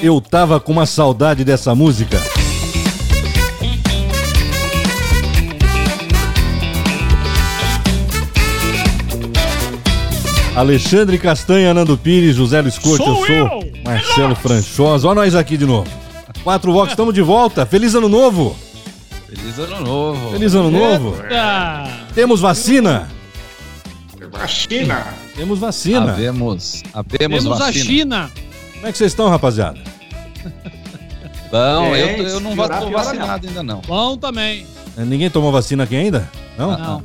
Eu tava com uma saudade dessa música. Alexandre Castanha, Nando Pires, José Luiz Corte, eu sou eu. Marcelo Franchosa. Olha nós aqui de novo. Quatro Vox, estamos de volta. Feliz ano novo. Feliz ano novo. Feliz ano novo. Ah, Temos vacina. Vacina. Temos vacina. Havemos, havemos temos a vacina. China. Como é que vocês estão, rapaziada? Não, É, eu, eu não piorar, tô piora vacinado ainda não. Bom também. É, Ninguém tomou vacina aqui ainda? Não? Não.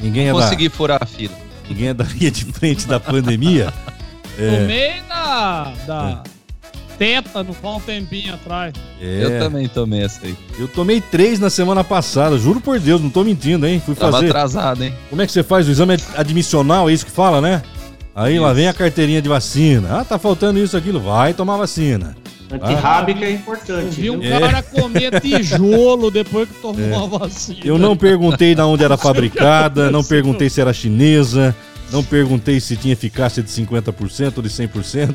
Ninguém é da, Consegui furar a fila. ninguém é da linha de frente da pandemia? É, Tomei da, da tétano há um tempinho atrás. é. Eu também tomei essa aí. Eu tomei três na semana passada, juro por Deus, não tô mentindo, hein? Fui Tava fazer. atrasado, hein? Como é que você faz o exame admissional? É isso que fala, né? Aí lá Isso. vem a carteirinha de vacina. Ah, tá faltando isso, aquilo. Vai tomar vacina. Antirrábica é Eu importante. vi um viu? É. cara comer tijolo depois que tomou a vacina. Eu não perguntei de onde era fabricada, não perguntei se era chinesa, não perguntei se tinha eficácia de 50% ou de 100%.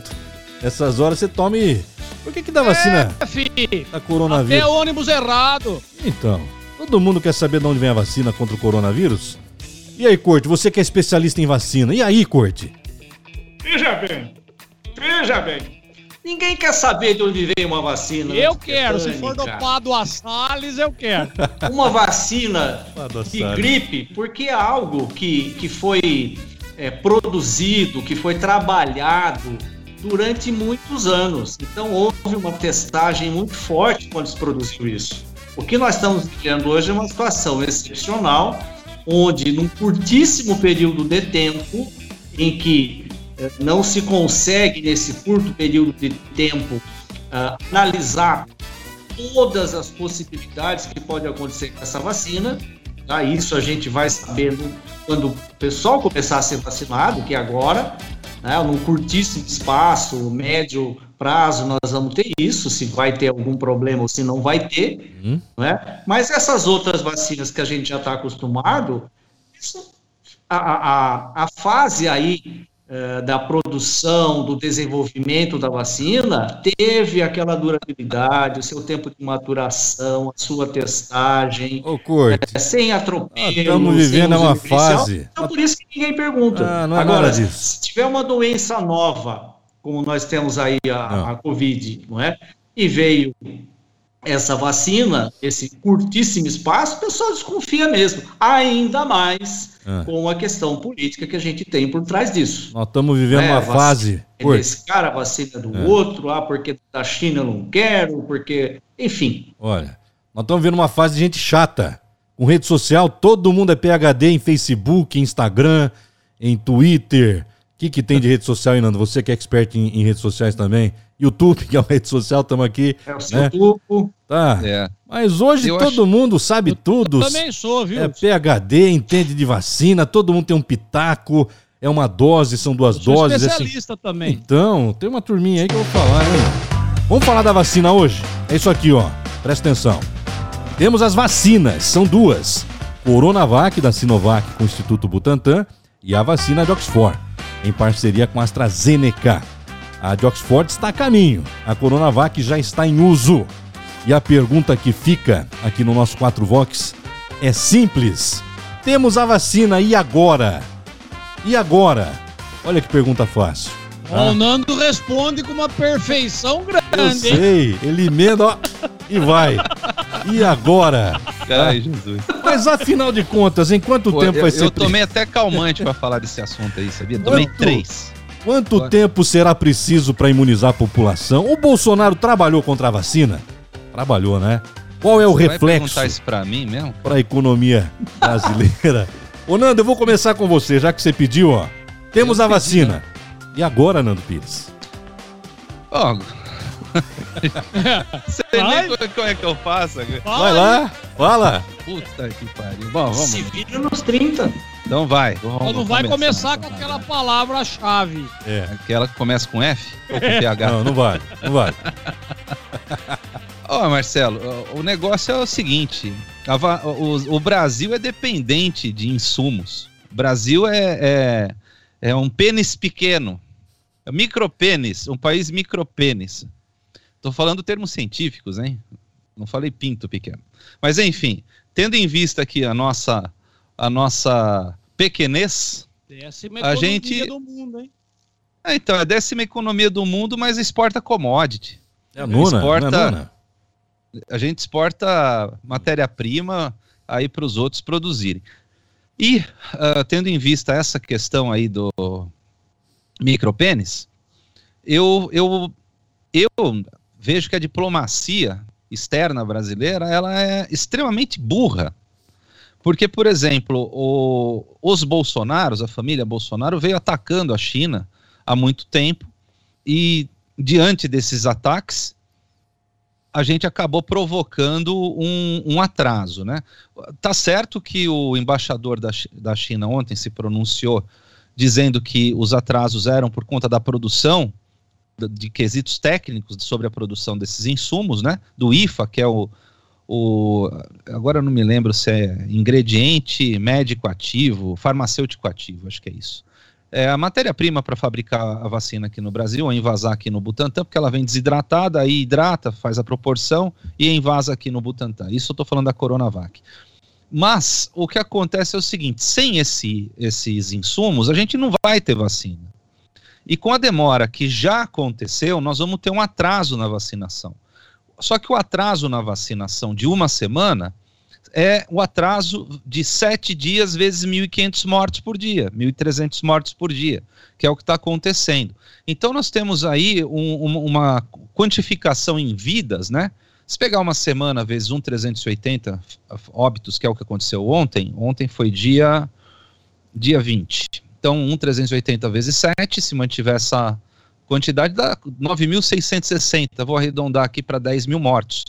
Essas horas você tome. Por que que dá vacina É, fi. da Até coronavírus? ônibus errado. Então, todo mundo quer saber de onde vem a vacina contra o coronavírus? E aí, Corte, você que é especialista em vacina. E aí, Corte? Veja bem. Veja bem. Ninguém quer saber de onde veio uma vacina. Eu quero. Se for do Cara. Pado a Salles, eu quero. Uma vacina de gripe, porque é algo que, que foi é, produzido, que foi trabalhado durante muitos anos. Então houve uma testagem muito forte quando se produziu isso. O que nós estamos vivendo hoje é uma situação excepcional, onde num curtíssimo período de tempo, em que não se consegue nesse curto período de tempo ah, analisar todas as possibilidades que podem acontecer com essa vacina. Tá? Isso a gente vai sabendo quando o pessoal começar a ser vacinado, que é agora, né? num curtíssimo espaço, médio prazo, nós vamos ter isso, se vai ter algum problema ou se não vai ter. Hum? Né? Mas essas outras vacinas que a gente já está acostumado, isso, a, a, a fase aí da produção, do desenvolvimento da vacina, teve aquela durabilidade, o seu tempo de maturação, a sua testagem, Ô, eh, sem atropelo. Estamos sem vivendo uma fase. Então, por isso que ninguém pergunta. Ah, é Agora, se tiver uma doença nova, como nós temos aí a, a Covid, não é? E veio essa vacina, esse curtíssimo espaço, o pessoal desconfia mesmo. Ainda mais Ah. com a questão política que a gente tem por trás disso. Nós estamos vivendo É, uma fase. É desse cara, a vacina do É. outro, ah, porque da China eu não quero, porque. Enfim. Olha, nós estamos vendo uma fase de gente chata. Com rede social, todo mundo é PHD em Facebook, Instagram, em Twitter. O que, que tem de rede social, aí, Nando? Você que é expert em, em redes sociais também. YouTube, que é uma rede social, estamos aqui. É o seu Né? Tá. É. Mas hoje Eu todo acho- mundo sabe tudo. Também sou, viu? É PHD, entende de vacina, todo mundo tem um pitaco, é uma dose, são duas sou doses. é assim- especialista também. Então, tem uma turminha aí que eu vou falar, hein? Vamos falar da vacina hoje? É isso aqui, ó. Presta atenção. Temos as vacinas, são duas. Coronavac da Sinovac com o Instituto Butantan e a vacina de Oxford, em parceria com a AstraZeneca. A de Oxford está a caminho, a Coronavac já está em uso. E a pergunta que fica aqui no nosso 4 Vox é simples. Temos a vacina e agora? E agora? Olha que pergunta fácil. Ó, O Nando responde com uma perfeição Eu grande. hein? sei, ele emenda ó, e vai. E agora? Ai, Jesus. Mas afinal de contas, em quanto Pô, tempo eu, vai ser eu tomei até calmante pra falar desse assunto aí, sabia? Tomei Quanto? três. Quanto Agora. tempo será preciso para imunizar a população? O Bolsonaro trabalhou contra a vacina? Trabalhou, né? Qual é o Você vai reflexo perguntar isso pra mim mesmo? para a economia brasileira? Ô Nando, eu vou começar com você, já que você pediu, ó. Temos Eu a pedi, vacina. E agora, Nando Pires? Ó, Você Vai. nem como- como é que eu faço? Vai lá, fala. Puta que pariu. Bom, vamos. Se vira nos 30. Então vai. Vamos Só não vai começar então com vai, aquela vai. palavra-chave. É. Aquela que começa com F ou com PH? Não, não vale, não vale. Ó, Marcelo, o- negócio é o seguinte: a o, o Brasil é dependente de insumos. O Brasil é, é, é um pênis pequeno, é micropênis, um país micropênis. Tô falando termos científicos, hein? Não falei pinto pequeno. Mas enfim, tendo em vista aqui a nossa, a nossa pequenez, Décima A economia gente- do mundo, hein? é, então é a décima economia do mundo, mas exporta commodity. É a nona, Exporta- não é a nona? a gente exporta matéria-prima aí para os outros produzirem. E, ah, tendo em vista essa questão aí do micropênis, eu, eu, eu vejo que a diplomacia externa brasileira ela é extremamente burra. Porque, por exemplo, o- os Bolsonaros, a família Bolsonaro, veio atacando a China há muito tempo e, diante desses ataques, a gente acabou provocando um, um atraso, né? Tá certo que o embaixador da, da China ontem se pronunciou dizendo que os atrasos eram por conta da produção de, quesitos técnicos sobre a produção desses insumos, né? Do IFA, que é o, o agora não me lembro se é ingrediente médico ativo, farmacêutico ativo, acho que é isso. É a matéria-prima para fabricar a vacina aqui no Brasil, ou envasar aqui no Butantan, porque ela vem desidratada, aí hidrata, faz a proporção e envasa aqui no Butantan. Isso eu estou falando da Coronavac. Mas o que acontece é o seguinte: sem esse, esses insumos, a gente não vai ter vacina. E com a demora que já aconteceu, nós vamos ter um atraso na vacinação. Só que o atraso na vacinação de uma semana é o atraso de sete dias vezes 1.500 mortes por dia, 1.300 mortes por dia, que é o que está acontecendo. Então nós temos aí um- um- uma quantificação em vidas, né? Se pegar uma semana vezes 1,380 óbitos, que é o que aconteceu ontem, ontem foi dia, dia 20. Então 1,380 vezes 7, se mantiver essa quantidade, dá 9.660. Vou arredondar aqui para 10 mil mortos.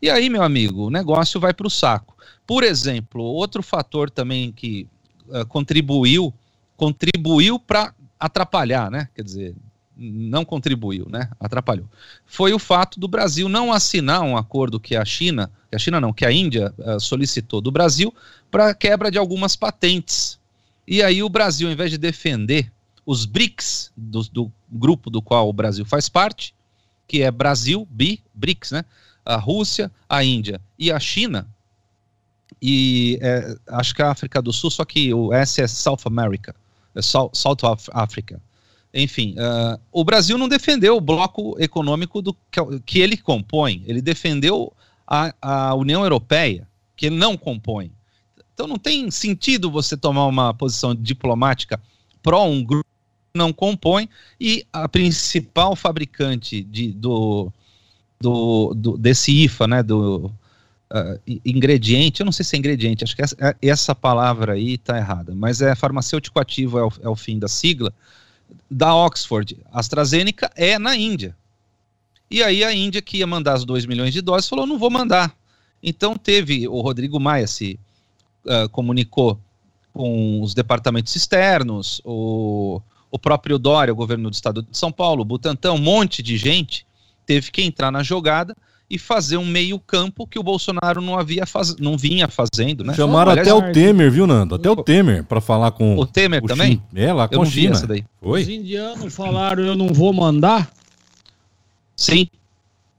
E aí, meu amigo, o negócio vai para o saco. Por exemplo, outro fator também que eh, contribuiu, contribuiu para atrapalhar, né? Quer dizer, não contribuiu, né? Atrapalhou. Foi o fato do Brasil não assinar um acordo que a China, que a China não, que a Índia eh, solicitou do Brasil para quebra de algumas patentes. E aí o Brasil, ao invés de defender os BRICS, do, do grupo do qual o Brasil faz parte, que é Brasil, BI, BRICS, né? A Rússia, a Índia e a China, e é, acho que a África do Sul, só que o S é South America, é South, South Af- Africa. Enfim, ah, o Brasil não defendeu o bloco econômico do, que, que ele compõe, ele defendeu a, a União Europeia, que ele não compõe. Então não tem sentido você tomar uma posição diplomática pró um grupo que não compõe e a principal fabricante de, do, do, do- desse IFA, né, do i- ingrediente, eu não sei se é ingrediente, acho que essa, é- essa palavra aí está errada, mas é farmacêutico ativo, é o, é o fim da sigla, da Oxford, AstraZeneca, é na Índia. E aí a Índia, que ia mandar as 2 milhões de doses, falou, não vou mandar. Então teve, o Rodrigo Maia se ah, comunicou com os departamentos externos, o, o próprio Dória, o governo do estado de São Paulo, o Butantan, um monte de gente teve que entrar na jogada e fazer um meio campo que o Bolsonaro não havia faz... não vinha fazendo, né? Chamaram Aliás, até o Temer, viu, Nando? Até o Temer pra falar com o Temer o também? Xin- É, lá com Eu não China. essa daí. Os Foi? indianos falaram eu não vou mandar? Sim,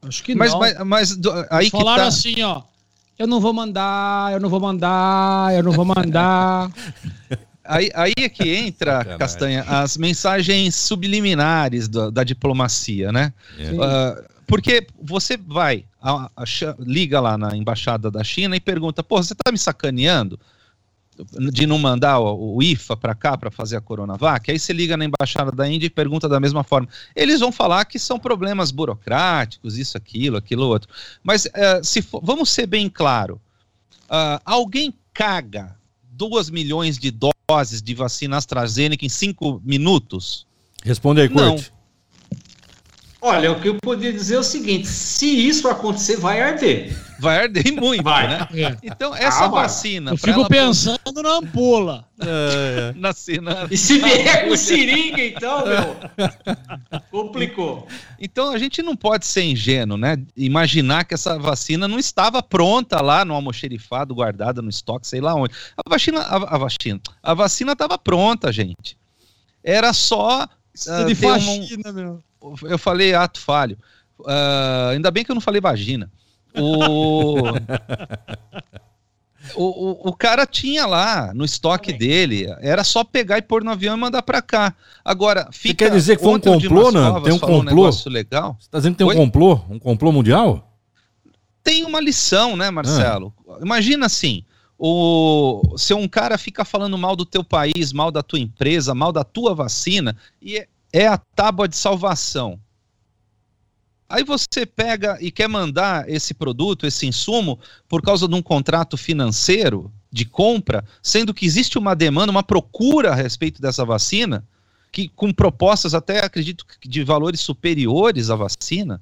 Acho que mas, não. mas, mas aí que falaram tá. assim, ó. Eu não vou mandar, eu não vou mandar, eu não vou mandar. Aí, aí é que entra, Sacanagem. Castanha, as mensagens subliminares da, da diplomacia, né? É. Ah, porque você vai, a- a liga lá na embaixada da China e pergunta: pô, você tá me sacaneando de não mandar o, o IFA para cá para fazer a Coronavac? Aí você liga na embaixada da Índia e pergunta da mesma forma. Eles vão falar que são problemas burocráticos, isso, aquilo, aquilo outro. Mas eh, se for- vamos ser bem claro: ah, alguém caga 2 milhões de doses de vacina AstraZeneca em 5 minutos? Responde aí, Não. Curte. Olha, o que eu poderia dizer é o seguinte: se isso acontecer, vai arder. Vai arder muito, Vai. né? É. Então, essa Ah, vacina. Eu fico ela pensando na ampula. Na cena. E se vier com seringa, então, meu. Complicou. Então a gente não pode ser ingênuo, né? Imaginar que essa vacina não estava pronta lá no almoxerifado, guardada no estoque, sei lá onde. A vacina, a, a vacina, a vacina estava pronta, gente. Era só ah, de ter um- faxina, meu. eu falei ato falho. Ah, ainda bem que eu não falei vagina. O... o, o, o cara tinha lá no estoque dele, era só pegar e pôr no avião e mandar pra cá. Agora, fica. quer dizer que foi um complô, Nando? Covas Tem um complô? negócio legal. Você tá dizendo que tem um Oi? complô? Um complô mundial? Tem uma lição, né, Marcelo? Imagina assim. O, se um cara fica falando mal do teu país, mal da tua empresa, mal da tua vacina, e é, é a tábua de salvação. Aí você pega e quer mandar esse produto, esse insumo, por causa de um contrato financeiro de compra, sendo que existe uma demanda, uma procura a respeito dessa vacina, que com propostas até acredito de valores superiores à vacina.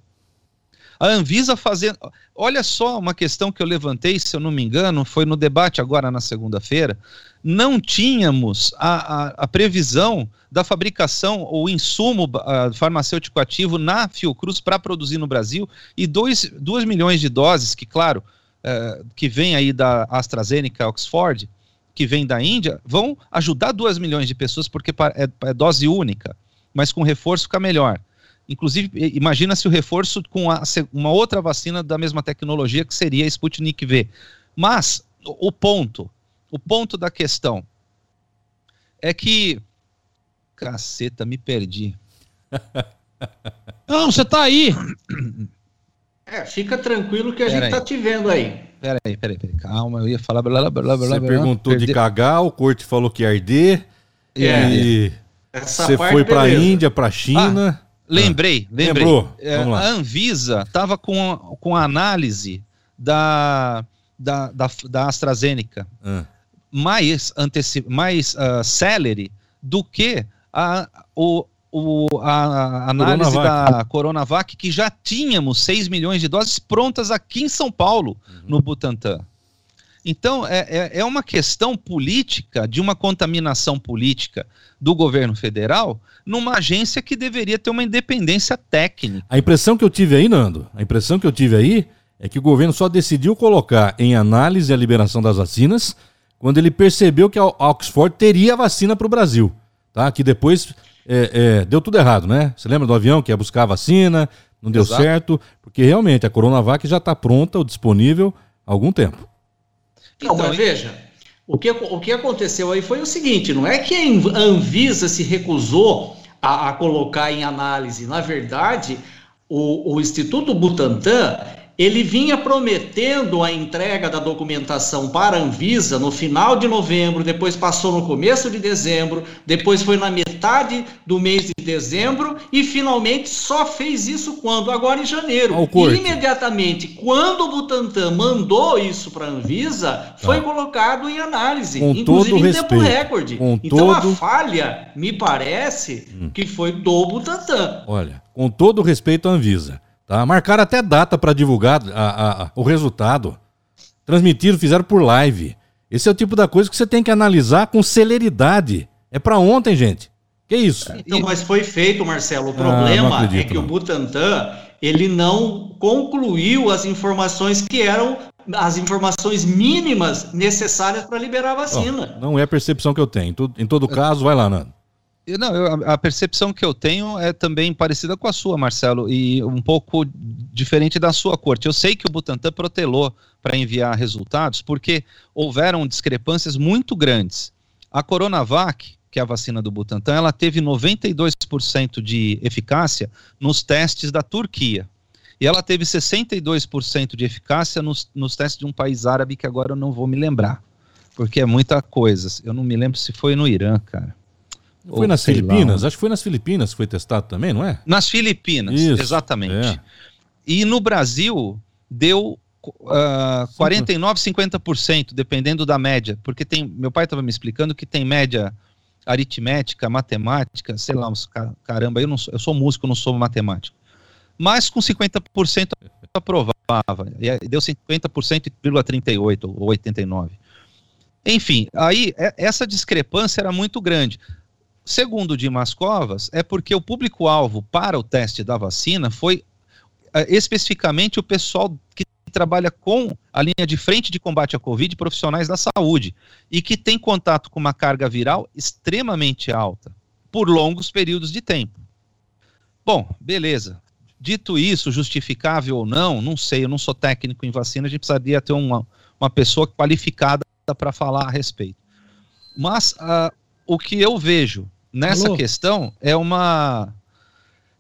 A Anvisa fazendo. Olha só uma questão que eu levantei, se eu não me engano, foi no debate agora na segunda-feira. Não tínhamos a, a, a previsão da fabricação ou insumo ah, farmacêutico ativo na Fiocruz para produzir no Brasil e 2 milhões de doses, que, claro, eh, que vem aí da AstraZeneca Oxford, que vem da Índia, vão ajudar 2 milhões de pessoas porque é, é dose única, mas com reforço fica melhor. Inclusive, imagina se o reforço com a uma outra vacina da mesma tecnologia que seria a Sputnik V. Mas o, ponto, o ponto da questão é que caceta, me perdi. Não, você tá aí. É, fica tranquilo que a Pera gente aí. tá te vendo aí. Peraí, peraí, peraí, calma, eu ia falar blá blá blá. Você blá, perguntou de cagar, o Corte falou que ia arder. É, e Essa você foi pra beleza. Índia, pra China. Lembrei, lembrei. Lembrou? É, a Anvisa estava com, a- com a análise da, da, da, da AstraZeneca Ah. mais, anteci mais ah, celery do que a, o, o, a, a análise Coronavac. da Coronavac, que já tínhamos 6 milhões de doses prontas aqui em São Paulo, no Butantan. Então, é, é, é uma questão política, de uma contaminação política do governo federal, numa agência que deveria ter uma independência técnica. A impressão que eu tive aí, Nando, a impressão que eu tive aí é que o governo só decidiu colocar em análise a liberação das vacinas quando ele percebeu que a Oxford teria a vacina para o Brasil. Tá? Que depois é, é, deu tudo errado, né? Você lembra do avião que ia buscar a vacina, não deu Exato. certo, porque realmente a Coronavac já está pronta ou disponível há algum tempo. Então, mas veja, o que, o que aconteceu aí foi o seguinte: não é que a Anvisa se recusou a, a colocar em análise. Na verdade, o, o Instituto Butantan ele vinha prometendo a entrega da documentação para a Anvisa no final de novembro, depois passou no começo de dezembro, depois foi na metade do mês de dezembro e finalmente só fez isso quando? Agora em janeiro. E imediatamente, quando o Butantan mandou isso para a Anvisa, foi colocado em análise, Com inclusive em tempo respeito, recorde. com então a todo- Hum. falha, me parece, que foi do Butantan. Olha, com todo o respeito à Anvisa, tá? Marcaram até data para divulgar a- a- o resultado. Transmitiram, fizeram por live. Esse é o tipo da coisa que você tem que analisar com celeridade. É para ontem, gente. Que isso? Então, mas foi feito, Marcelo. O Ah, problema não acredito, é que não. o Butantan ele não concluiu as informações que eram as informações mínimas necessárias para liberar a vacina. não é a percepção que eu tenho. Em todo, em todo caso, vai lá, Nando. Não, eu- a a percepção que eu tenho é também parecida com a sua, Marcelo, e um pouco diferente da sua corte. Eu sei que o Butantan protelou para enviar resultados porque houveram discrepâncias muito grandes. A Coronavac, que é a vacina do Butantan, ela teve 92% de eficácia nos testes da Turquia. E ela teve 62% de eficácia nos, nos testes de um país árabe que agora eu não vou me lembrar. Porque é muita coisa. Eu não me lembro se foi no Irã, cara. Foi Ou nas sei lá, Filipinas? Acho que foi nas Filipinas que foi testado também, não é? Nas Filipinas, Isso, exatamente. é. E no Brasil deu ah, 49, 50%, dependendo da média. Porque tem. Meu pai estava me explicando que tem média aritmética, matemática, sei lá, uns caramba, eu, não sou, eu sou músico, não sou matemático. mas com 50% aprovava. E deu 50,38 ou 89. Enfim, aí é, essa discrepância era muito grande. Segundo Dimas Covas, é porque o público-alvo para o teste da vacina foi é, especificamente o pessoal que trabalha com a linha de frente de combate à Covid, profissionais da saúde, e que tem contato com uma carga viral extremamente alta, por longos períodos de tempo. Bom, beleza. Dito isso, justificável ou não, não sei, eu não sou técnico em vacina, a gente precisaria ter uma, uma pessoa qualificada para falar a respeito. Mas uh, o que eu vejo nessa Alô? questão é uma.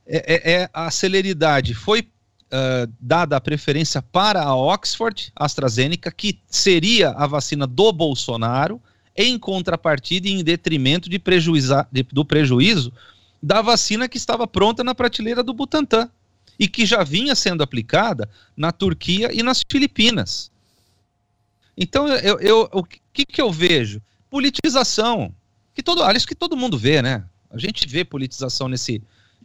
É, é, é a celeridade. Foi uh, dada a preferência para a Oxford AstraZeneca, que seria a vacina do Bolsonaro, em contrapartida e em detrimento de de, do prejuízo da vacina que estava pronta na prateleira do Butantan e que já vinha sendo aplicada na Turquia e nas Filipinas. Então, eu, eu, o que, que eu vejo? Politização. Que todo, aliás, que todo mundo vê, né? A gente vê politização nesse,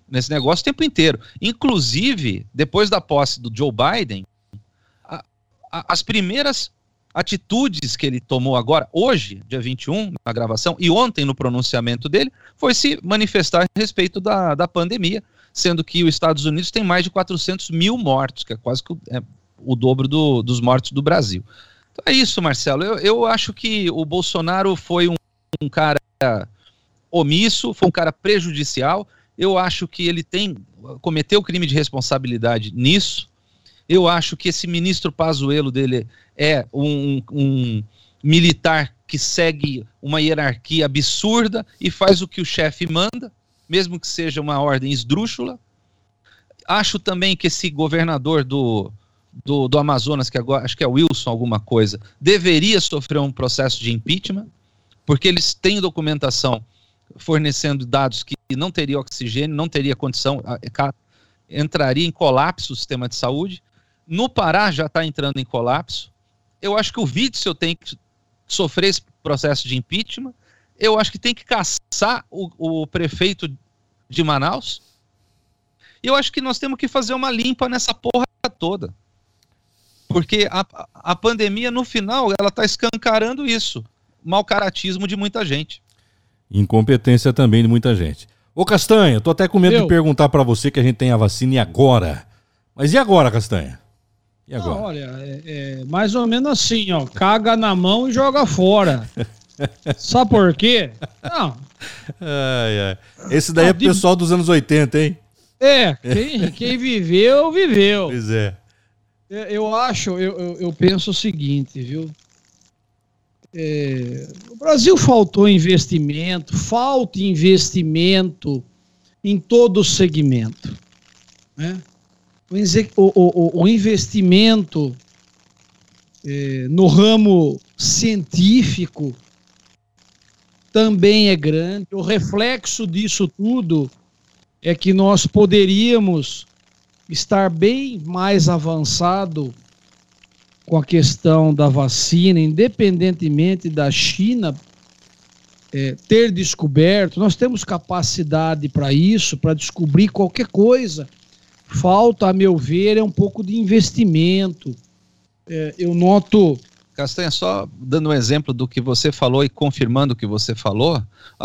nesse negócio o tempo inteiro. Inclusive, depois da posse do Joe Biden, a, a, as primeiras atitudes que ele tomou agora, hoje, dia 21, na gravação, e ontem no pronunciamento dele, foi se manifestar a respeito da, da pandemia, sendo que os Estados Unidos tem mais de 400 mil mortos, que é quase que o, é, o dobro do, dos mortos do Brasil. Então é isso, Marcelo. Eu, eu acho que o Bolsonaro foi um, um cara omisso, foi um cara prejudicial. Eu acho que ele tem cometeu crime de responsabilidade nisso. Eu acho que esse ministro Pazuello dele é um, um militar que segue uma hierarquia absurda e faz o que o chefe manda, mesmo que seja uma ordem esdrúxula. Acho também que esse governador do, do, do Amazonas, que agora acho que é Wilson alguma coisa, deveria sofrer um processo de impeachment, porque eles têm documentação fornecendo dados que não teria oxigênio, não teria condição, entraria em colapso o sistema de saúde. No Pará já está entrando em colapso. Eu acho que o Witzel tem que sofrer esse processo de impeachment. Eu acho que tem que caçar o, o prefeito de Manaus. E eu acho que nós temos que fazer uma limpa nessa porra toda. Porque a, a pandemia, no final, ela está escancarando isso. Mal caratismo de muita gente. Incompetência também de muita gente. Ô Castanha, tô até com medo Eu? de perguntar para você que a gente tem a vacina e agora. Mas e agora, Castanha? E agora? Não, olha, é, é, mais ou menos assim, ó. Caga na mão e joga fora. Sabe por quê? Não. Ai, ai. Esse daí é pro pessoal dos anos 80, hein? É, quem, quem viveu, viveu. Pois é. é eu acho, eu, eu, eu penso o seguinte, viu? É, o Brasil faltou investimento, falta investimento em todo o segmento. Né? O, o, o investimento é, no ramo científico também é grande. O reflexo disso tudo é que nós poderíamos estar bem mais avançado com a questão da vacina, independentemente da China é, ter descoberto, nós temos capacidade para isso, para descobrir qualquer coisa. Falta, a meu ver, é um pouco de investimento. É, eu noto. Castanha, só dando um exemplo do que você falou e confirmando o que você falou,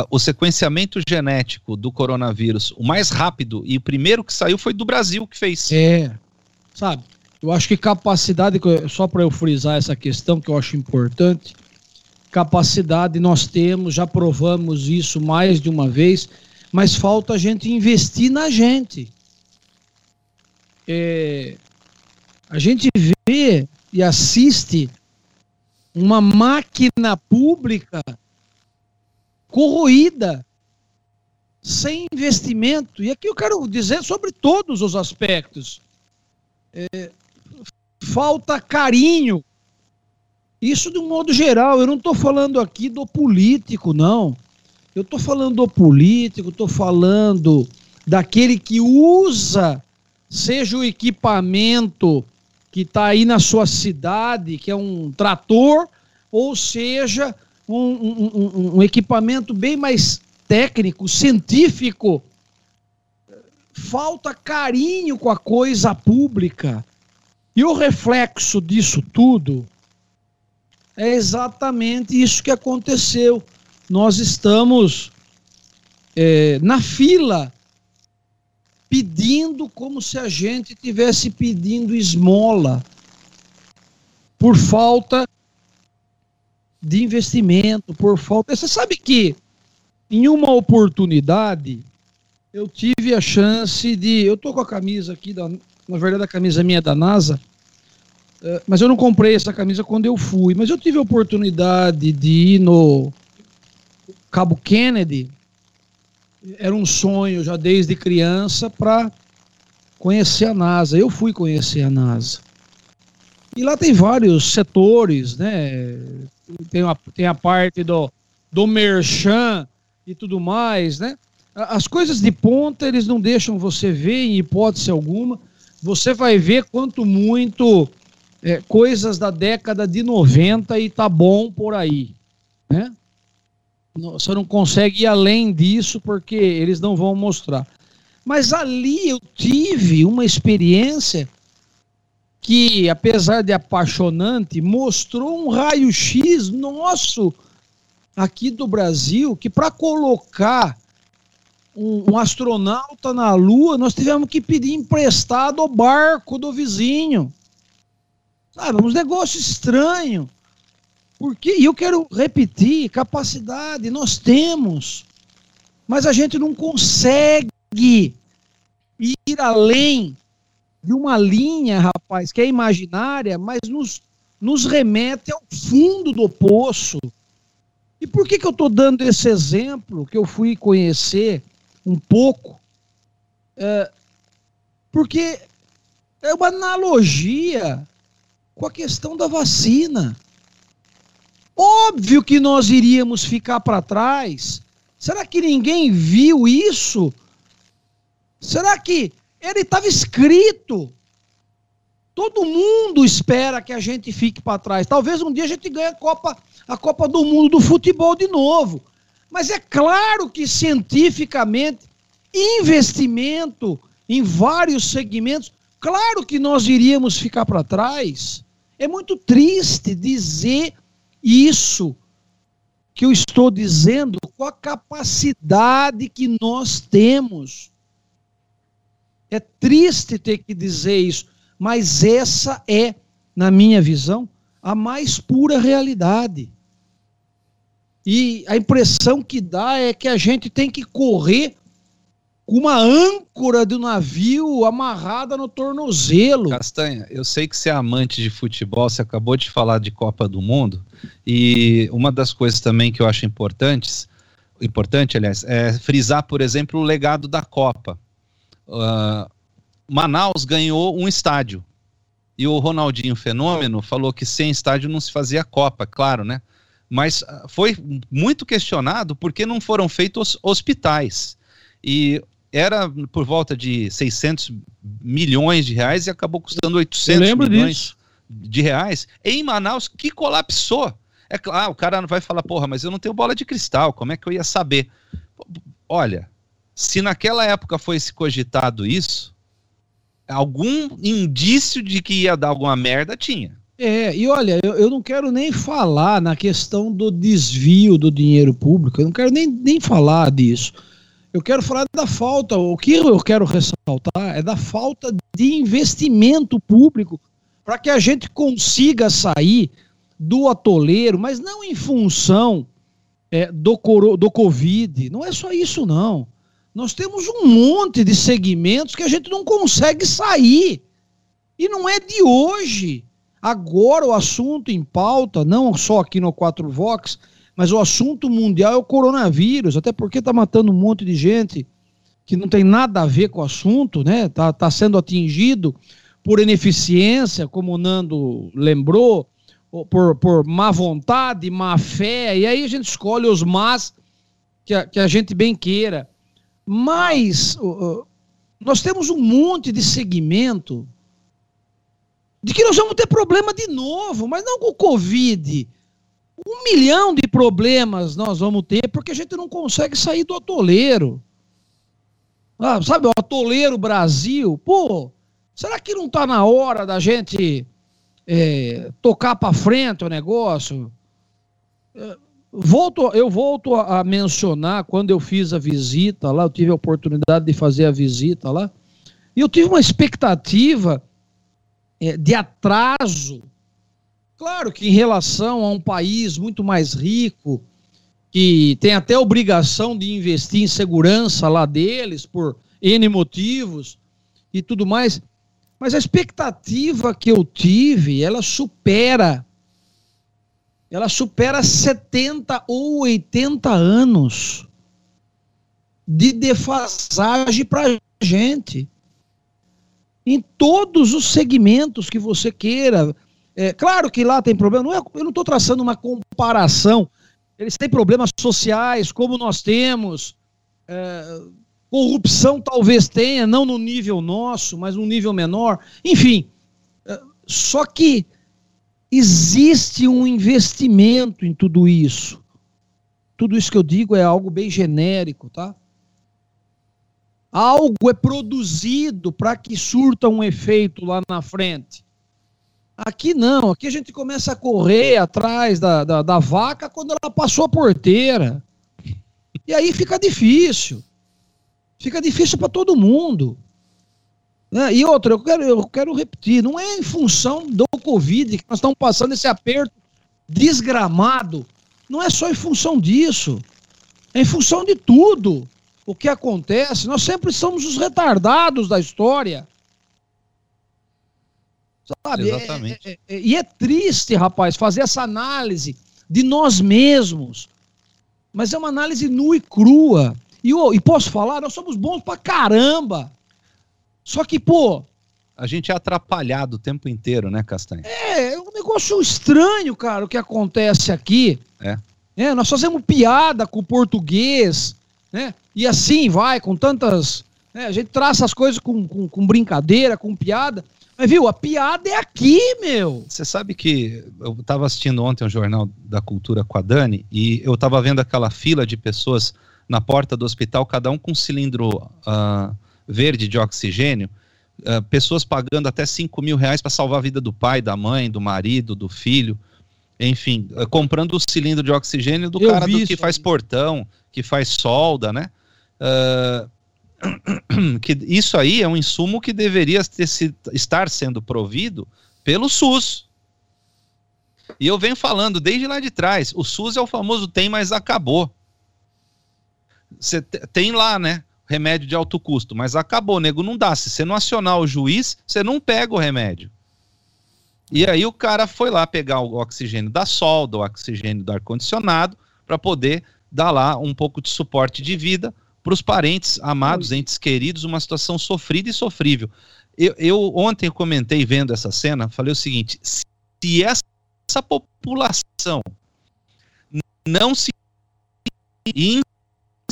o sequenciamento genético do coronavírus, o mais rápido e o primeiro que saiu foi do Brasil que fez. É, sabe? Eu acho que capacidade, só para eu frisar essa questão que eu acho importante, capacidade nós temos, já provamos isso mais de uma vez, mas falta a gente investir na gente. É, a gente vê e assiste uma máquina pública corroída, sem investimento. E aqui eu quero dizer sobre todos os aspectos. É, falta carinho. Isso de um modo geral, eu não estou falando aqui do político, não. Eu estou falando do político, estou falando daquele que usa, seja o equipamento que está aí na sua cidade, que é um trator, ou seja, um, um, um, um equipamento bem mais técnico, científico. falta carinho com a coisa pública. E o reflexo disso tudo é exatamente isso que aconteceu. Nós estamos é, na fila pedindo como se a gente tivesse pedindo esmola por falta de investimento, por falta. Você sabe que em uma oportunidade eu tive a chance de. Eu tô com a camisa aqui, da, na verdade a camisa minha é da NASA, é, mas eu não comprei essa camisa quando eu fui. Mas eu tive a oportunidade de ir no Cabo Kennedy. Era um sonho já desde criança para conhecer a NASA. Eu fui conhecer a NASA. E lá tem vários setores, né? Tem, uma, tem a parte do, do merchan e tudo mais, né? As coisas de ponta eles não deixam você ver em hipótese alguma. Você vai ver quanto muito é, coisas da década de 90 e tá bom por aí, né? Você não consegue ir além disso porque eles não vão mostrar. Mas ali eu tive uma experiência que, apesar de apaixonante, mostrou um raio-x nosso aqui do Brasil que para colocar um, um, astronauta na Lua, nós tivemos que pedir emprestado o barco do vizinho. Sabe, uns negócios estranhos. Porque, e eu quero repetir, capacidade nós temos, mas a gente não consegue ir além de uma linha, rapaz, que é imaginária, mas nos, nos remete ao fundo do poço. E por que, que eu estou dando esse exemplo que eu fui conhecer um pouco? É, porque é uma analogia com a questão da vacina. Óbvio que nós iríamos ficar para trás. Será que ninguém viu isso? Será que ele estava escrito? Todo mundo espera que a gente fique para trás. Talvez um dia a gente ganhe a Copa a Copa do Mundo do futebol de novo. Mas é claro que cientificamente, investimento em vários segmentos, claro que nós iríamos ficar para trás. É muito triste dizer isso que eu estou dizendo com a capacidade que nós temos. É triste ter que dizer isso, mas essa é, na minha visão, a mais pura realidade. E a impressão que dá é que a gente tem que correr com uma âncora do navio amarrada no tornozelo. Castanha, eu sei que você é amante de futebol, você acabou de falar de Copa do Mundo, e uma das coisas também que eu acho importantes, importante, aliás, é frisar, por exemplo, o legado da Copa. Uh, Manaus ganhou um estádio, e o Ronaldinho Fenômeno falou que sem estádio não se fazia Copa, claro, né? Mas ah, foi muito questionado porque não foram feitos hospitais. E era por volta de 600 milhões de reais e acabou custando 800 milhões disso. de reais em Manaus, que colapsou. É claro, o cara vai falar, porra, mas eu não tenho bola de cristal, como é que eu ia saber? Olha, se naquela época foi cogitado isso, algum indício de que ia dar alguma merda tinha. É, e olha, eu, eu não quero nem falar na questão do desvio do dinheiro público, eu não quero nem, nem falar disso. Eu quero falar da falta, o que eu quero ressaltar é da falta de investimento público para que a gente consiga sair do atoleiro, mas não em função é, do, coro, do Covid. Não é só isso, não. Nós temos um monte de segmentos que a gente não consegue sair. E não é de hoje. Agora o assunto em pauta, não só aqui no 4 Vox, mas o assunto mundial é o coronavírus, até porque está matando um monte de gente que não tem nada a ver com o assunto, né? Está tá sendo atingido por ineficiência, como o Nando lembrou, por, por má vontade, má fé, e aí a gente escolhe os más que a, que a gente bem queira. Mas uh, nós temos um monte de segmento de que nós vamos ter problema de novo, mas não com o Covid. Um milhão de problemas nós vamos ter porque a gente não consegue sair do atoleiro. Ah, sabe, o atoleiro Brasil, pô, será que não está na hora da gente é, tocar para frente o negócio? É, volto, eu volto a, mencionar quando eu fiz a visita lá, eu tive a oportunidade de fazer a visita lá, e eu tive uma expectativa de atraso. Claro que em relação a um país muito mais rico, que tem até obrigação de investir em segurança lá deles, por N motivos e tudo mais, mas a expectativa que eu tive, ela supera, ela supera 70 ou 80 anos de defasagem para gente em todos os segmentos que você queira. É, claro que lá tem problema, não é, eu não estou traçando uma comparação. Eles têm problemas sociais, como nós temos. É, corrupção talvez tenha, não no nível nosso, mas num nível menor. Enfim, é, só que existe um investimento em tudo isso. Tudo isso que eu digo é algo bem genérico, tá? Algo é produzido para que surta um efeito lá na frente. Aqui não, aqui a gente começa a correr atrás da, da, da vaca quando ela passou a porteira. E aí fica difícil. Fica difícil para todo mundo. Né? E outra, eu quero, eu quero repetir, não é em função do Covid que nós estamos passando esse aperto desgramado. Não é só em função disso. É em função de tudo o que acontece, nós sempre somos os retardados da história. Sabe? Exatamente. É, é, é, e é triste, rapaz, fazer essa análise de nós mesmos. Mas é uma análise nua e crua. E, oh, e posso falar, nós somos bons pra caramba. Só que, pô. A gente é atrapalhado o tempo inteiro, né, Castanho? É, é um negócio estranho, cara, o que acontece aqui. É. é nós fazemos piada com o português, né? E assim vai, com tantas. Né? A gente traça as coisas com, com, com brincadeira, com piada. Mas viu, a piada é aqui, meu. Você sabe que eu estava assistindo ontem um jornal da cultura com a Dani e eu estava vendo aquela fila de pessoas na porta do hospital, cada um com um cilindro uh, verde de oxigênio, uh, pessoas pagando até 5 mil reais para salvar a vida do pai, da mãe, do marido, do filho, enfim, uh, comprando o cilindro de oxigênio do eu cara do que faz portão, que faz solda, né? Uh, que isso aí é um insumo que deveria ter, se, estar sendo provido pelo SUS. E eu venho falando desde lá de trás, o SUS é o famoso tem, mas acabou. Você tem lá, né? Remédio de alto custo, mas acabou, nego, não dá. Se você não acionar o juiz, você não pega o remédio. E aí o cara foi lá pegar o oxigênio da solda, o oxigênio do ar-condicionado, para poder dar lá um pouco de suporte de vida para os parentes amados, entes queridos, uma situação sofrida e sofrível. Eu, eu, ontem comentei vendo essa cena, falei o seguinte: se essa, essa população não se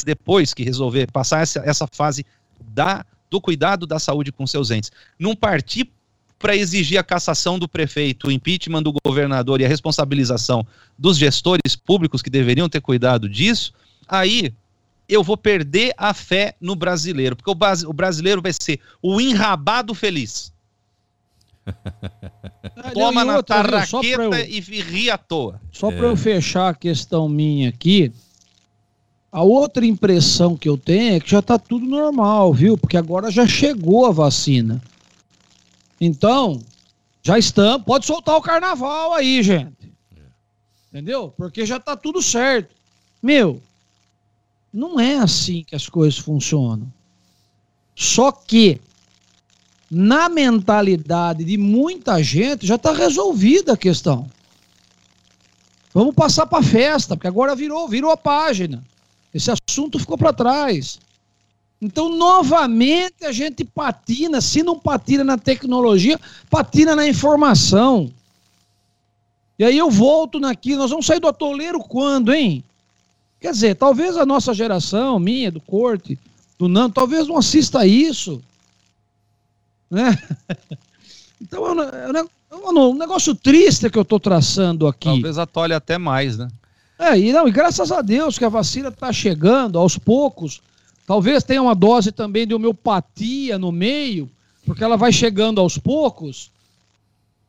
depois que resolver passar essa, essa fase da, do cuidado da saúde com seus entes, não partir para exigir a cassação do prefeito, o impeachment do governador e a responsabilização dos gestores públicos que deveriam ter cuidado disso, aí eu vou perder a fé no brasileiro, porque o, o brasileiro vai ser o enrabado feliz. Toma na outra, tarraqueta eu, e ri à toa. Só é. para eu fechar a questão minha aqui, a outra impressão que eu tenho é que já está tudo normal, viu? Porque agora já chegou a vacina. Então, já estamos. Pode soltar o carnaval aí, gente. Entendeu? Porque já está tudo certo. Meu, não é assim que as coisas funcionam. Só que, na mentalidade de muita gente, já está resolvida a questão. Vamos passar para a festa, porque agora virou, virou a página. Esse assunto ficou para trás. Então, novamente, a gente patina, se não patina na tecnologia, patina na informação. E aí eu volto naquilo, nós vamos sair do atoleiro quando, hein? Quer dizer, talvez a nossa geração, minha, do Corte, do Nando, talvez não assista isso. Né? Então é, é, é um negócio triste que eu estou traçando aqui. Talvez atole até mais, né? É, e, não, e graças a Deus que a vacina está chegando aos poucos, Talvez tenha uma dose também de homeopatia no meio, porque ela vai chegando aos poucos.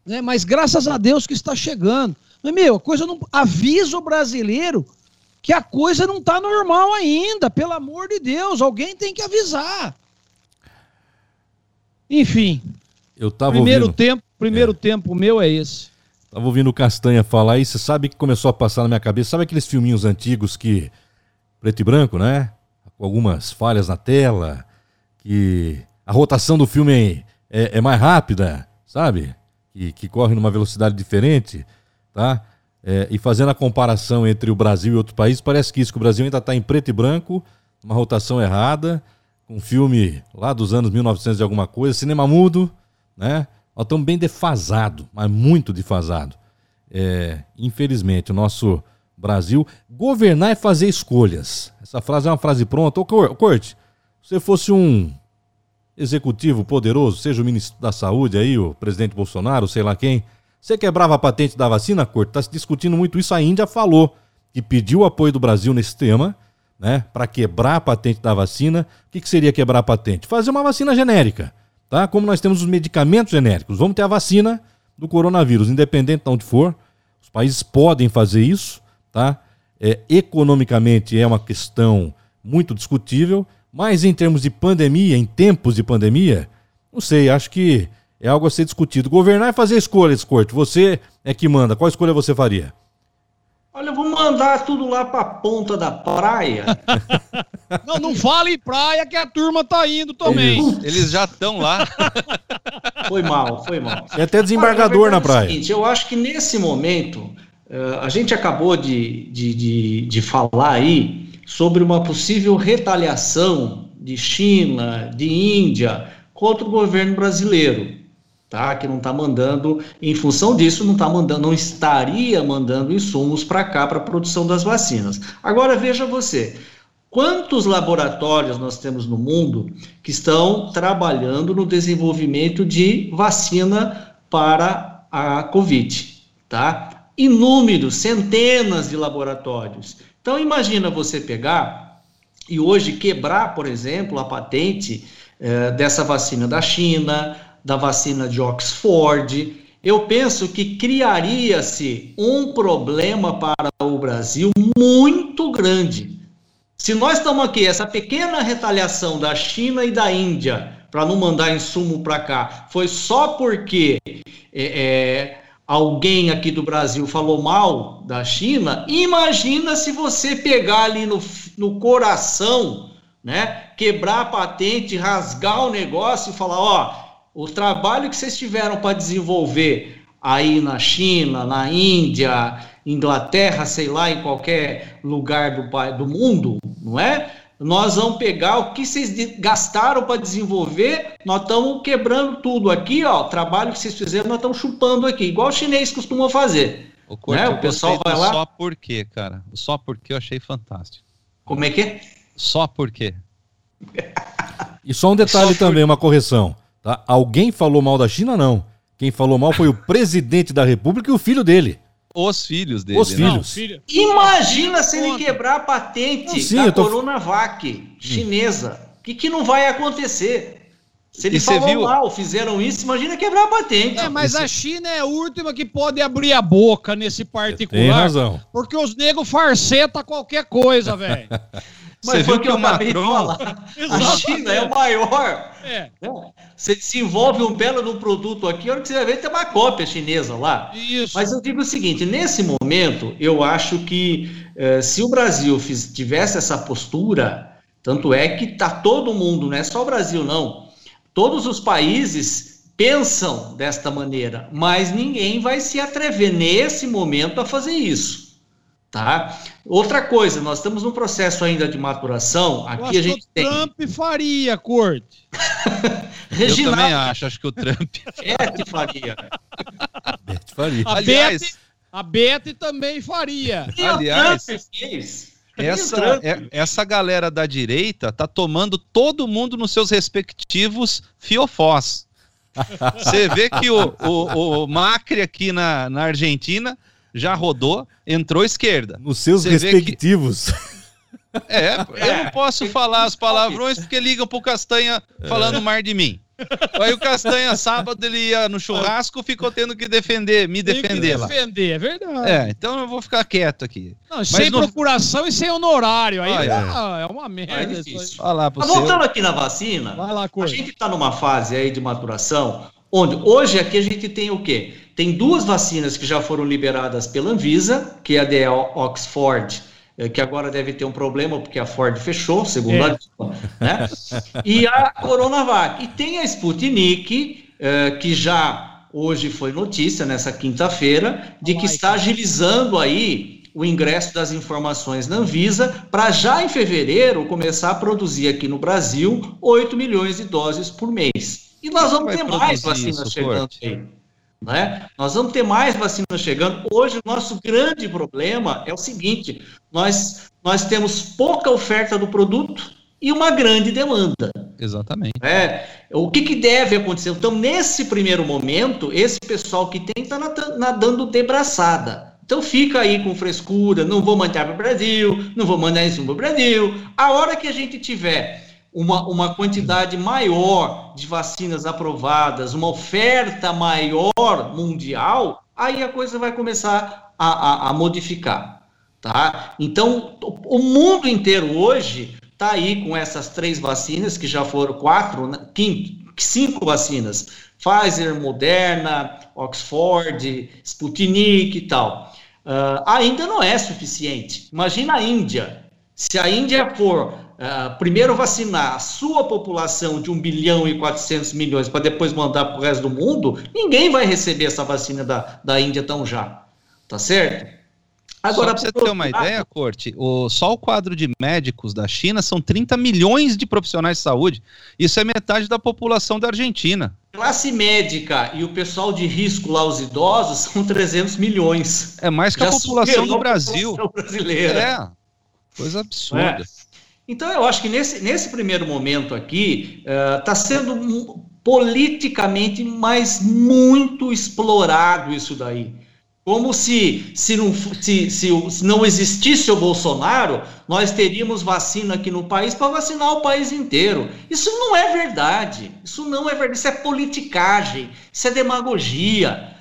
Né? Mas graças a Deus que está chegando. Mas, meu, a coisa não. Avisa o brasileiro que a coisa não está normal ainda, pelo amor de Deus. Alguém tem que avisar. Enfim. Eu tava primeiro ouvindo, tempo, primeiro é. tempo meu é esse. Tava ouvindo o Castanha falar e você sabe que começou a passar na minha cabeça. Sabe aqueles filminhos antigos que. preto e branco, né? Com algumas falhas na tela, que a rotação do filme é, é mais rápida, sabe? Que, que corre numa velocidade diferente, tá? É, e fazendo a comparação entre o Brasil e outro país, parece que isso, que o Brasil ainda está em preto e branco, uma rotação errada, um filme lá dos anos 1900 e alguma coisa, cinema mudo, né? Nós estamos bem defasado, mas muito defasado. É, infelizmente, o nosso Brasil governar é fazer escolhas. Essa frase é uma frase pronta. Ô, Corte, se você fosse um executivo poderoso, seja o ministro da Saúde aí, o presidente Bolsonaro, sei lá quem, você quebrava a patente da vacina, Corte? Está se discutindo muito isso. A Índia falou que pediu o apoio do Brasil nesse tema, né? Para quebrar a patente da vacina. O que, que seria quebrar a patente? Fazer uma vacina genérica, tá? Como nós temos os medicamentos genéricos, vamos ter a vacina do coronavírus, independente de onde for. Os países podem fazer isso, tá? É, economicamente é uma questão muito discutível, mas em termos de pandemia, em tempos de pandemia, não sei, acho que é algo a ser discutido. Governar é fazer escolhas, Corte. Você é que manda. Qual escolha você faria? Olha, eu vou mandar tudo lá para a ponta da praia. não, não fale em praia que a turma tá indo também. Eles, eles já estão lá. Foi mal, foi mal. É até desembargador na praia. É seguinte, eu acho que nesse momento, uh, a gente acabou de, de, de, de falar aí sobre uma possível retaliação de China, de Índia, contra o governo brasileiro tá? Que não está mandando, em função disso, não está mandando, não estaria mandando insumos para cá para a produção das vacinas. Agora veja você, quantos laboratórios nós temos no mundo que estão trabalhando no desenvolvimento de vacina para a Covid, tá? Inúmeros, centenas de laboratórios. Então imagina você pegar e hoje quebrar, por exemplo, a patente eh, dessa vacina da China, da vacina de Oxford. Eu penso que criaria-se um problema para o Brasil muito grande. Se nós estamos aqui, essa pequena retaliação da China e da Índia para não mandar insumo para cá, foi só porque é, é, alguém aqui do Brasil falou mal da China. Imagina se você pegar ali no, no coração, né, quebrar a patente, rasgar o negócio e falar: ó, o trabalho que vocês tiveram para desenvolver aí na China, na Índia, Inglaterra, sei lá, em qualquer lugar do, do mundo, não é? Nós vamos pegar o que vocês gastaram para desenvolver, nós estamos quebrando tudo aqui, ó. O trabalho que vocês fizeram, nós estamos chupando aqui, igual o chinês costuma fazer. O, corte, né? o pessoal vai lá. Só porque, cara. Só porque eu achei fantástico. Como é que é? Só porque. e só um detalhe só também, por... uma correção. Tá? Alguém falou mal da China? Não. Quem falou mal foi o presidente da República e o filho dele. Os filhos dele. Os né? filhos. Não, filho. Imagina se ele quebrar a patente não, sim, da tô... Coronavac chinesa. O que, que não vai acontecer? Se ele falou viu... mal, fizeram isso, imagina quebrar a patente. É, mas a China é a última que pode abrir a boca nesse particular. Tem razão. Porque os negros farceta qualquer coisa, velho. Mas Você foi o que, eu acabei de falar. A China é o maior. É. Você desenvolve um belo no produto aqui, a hora que você vai ver, tem uma cópia chinesa lá. Isso. Mas eu digo o seguinte: nesse momento, eu acho que eh, se o Brasil fiz, tivesse essa postura, tanto é que está todo mundo, não é só o Brasil, não. Todos os países pensam desta maneira, mas ninguém vai se atrever nesse momento a fazer isso. Tá? Outra coisa, nós estamos num processo ainda de maturação. Aqui a gente tem. Trump faria, corte. Eu também acho, acho que o Trump. Beth faria. Beth faria. A Aliás, Beth, a Beth também faria. Aliás, essa, é, essa galera da direita tá tomando todo mundo nos seus respectivos fiofós. Você vê que o, o, o Macri aqui na, na Argentina já rodou, entrou esquerda. Nos seus Cê respectivos. É, eu não posso falar as palavrões porque ligam pro Castanha falando mar de mim. Aí o Castanha, sábado, ele ia no churrasco, ficou tendo que defender, me defender lá. defender, é verdade. É, então eu vou ficar quieto aqui. Não, sem no- procuração e sem honorário. Aí Ah, é. é. uma é merda. isso difícil. Falar pro Mas seu. voltando aqui na vacina. Vai lá, a gente está numa fase aí de maturação, onde hoje aqui a gente tem o quê? Tem duas vacinas que já foram liberadas pela Anvisa, que é a de Oxford, eh, que agora deve ter um problema porque a Ford fechou, segundo É. a Dilma, né? E a Coronavac. E tem a Sputnik, eh, que já hoje foi notícia nessa quinta-feira, de que está agilizando aí o ingresso das informações na Anvisa para já em fevereiro começar a produzir aqui no Brasil 8 milhões de doses por mês. E nós vamos vai ter mais vacinas chegando aí. Né? Nós vamos ter mais vacinas chegando. Hoje, o nosso grande problema é o seguinte: nós, nós temos pouca oferta do produto e uma grande demanda. Exatamente. É, o que, que deve acontecer? Então, nesse primeiro momento, esse pessoal que tem está nadando de braçada. Então, fica aí com frescura, não vou mandar para o Brasil, não vou mandar isso para o Brasil. A hora que a gente tiver uma, uma quantidade maior de vacinas aprovadas, uma oferta maior mundial, aí a coisa vai começar a, a, a modificar. Tá? Então, o mundo inteiro hoje está aí com essas três vacinas, que já foram quatro, né? Quinto, cinco vacinas, Pfizer, Moderna, Oxford, Sputnik e tal. Uh, ainda não é suficiente. Imagina a Índia. Se a Índia for uh, primeiro vacinar a sua população de 1 bilhão e 400 milhões para depois mandar para o resto do mundo, ninguém vai receber essa vacina da, da Índia tão já. Tá certo? Agora, Só para você ter uma ideia, Corte, o, só o quadro de médicos da China são 30 milhões de profissionais de saúde. Isso é metade da população da Argentina. Classe médica e o pessoal de risco lá, os idosos, são 300 milhões. É mais que Já a população do Brasil. População brasileira. É, coisa absurda. É. Então, eu acho que nesse, nesse primeiro momento aqui, está uh, sendo politicamente, mas muito explorado isso daí. Como se, se, não, se, se, se não existisse o Bolsonaro, nós teríamos vacina aqui no país para vacinar o país inteiro. Isso não é verdade. Isso não é verdade. Isso é politicagem. Isso é demagogia.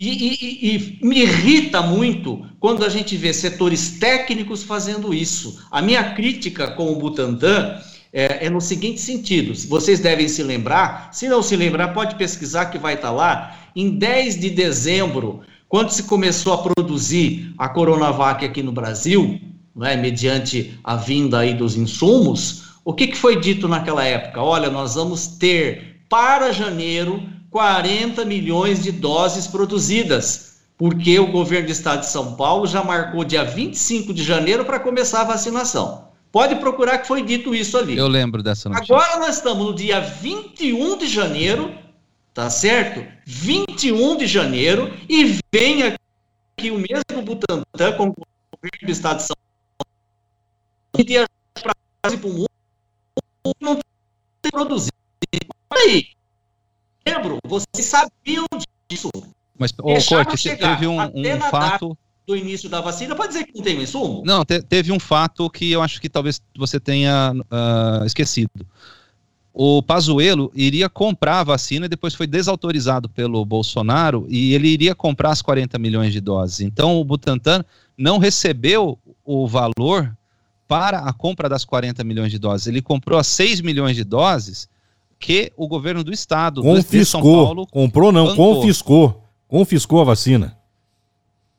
E, e, e, me irrita muito quando a gente vê setores técnicos fazendo isso. A minha crítica com o Butantan é, é no seguinte sentido: vocês devem se lembrar, se não se lembrar, pode pesquisar que vai estar lá. Em 10 de dezembro, quando se começou a produzir a Coronavac aqui no Brasil, né, mediante a vinda aí dos insumos, o que, que foi dito naquela época? Olha, nós vamos ter para janeiro 40 milhões de doses produzidas, porque o governo do estado de São Paulo já marcou dia 25 de janeiro para começar a vacinação. Pode procurar que foi dito isso ali. Eu lembro dessa notícia. Agora nós estamos no dia 21 de janeiro, tá certo? 21 de janeiro, e vem aqui o mesmo Butantan com o governo do estado de São Paulo, e para o mundo, não tem produzido. Aí, lembro, vocês sabiam disso. Mas, ô, Corte, teve um, um fato... Do início da vacina, pode dizer que não tem um insumo? Não, te, teve um fato que eu acho que talvez você tenha uh, esquecido o Pazuello iria comprar a vacina e depois foi desautorizado pelo Bolsonaro e ele iria comprar as 40 milhões de doses. Então o Butantan não recebeu o valor para a compra das 40 milhões de doses. Ele comprou as 6 milhões de doses que o governo do estado confiscou, de São Paulo comprou não, bancou. confiscou, confiscou a vacina.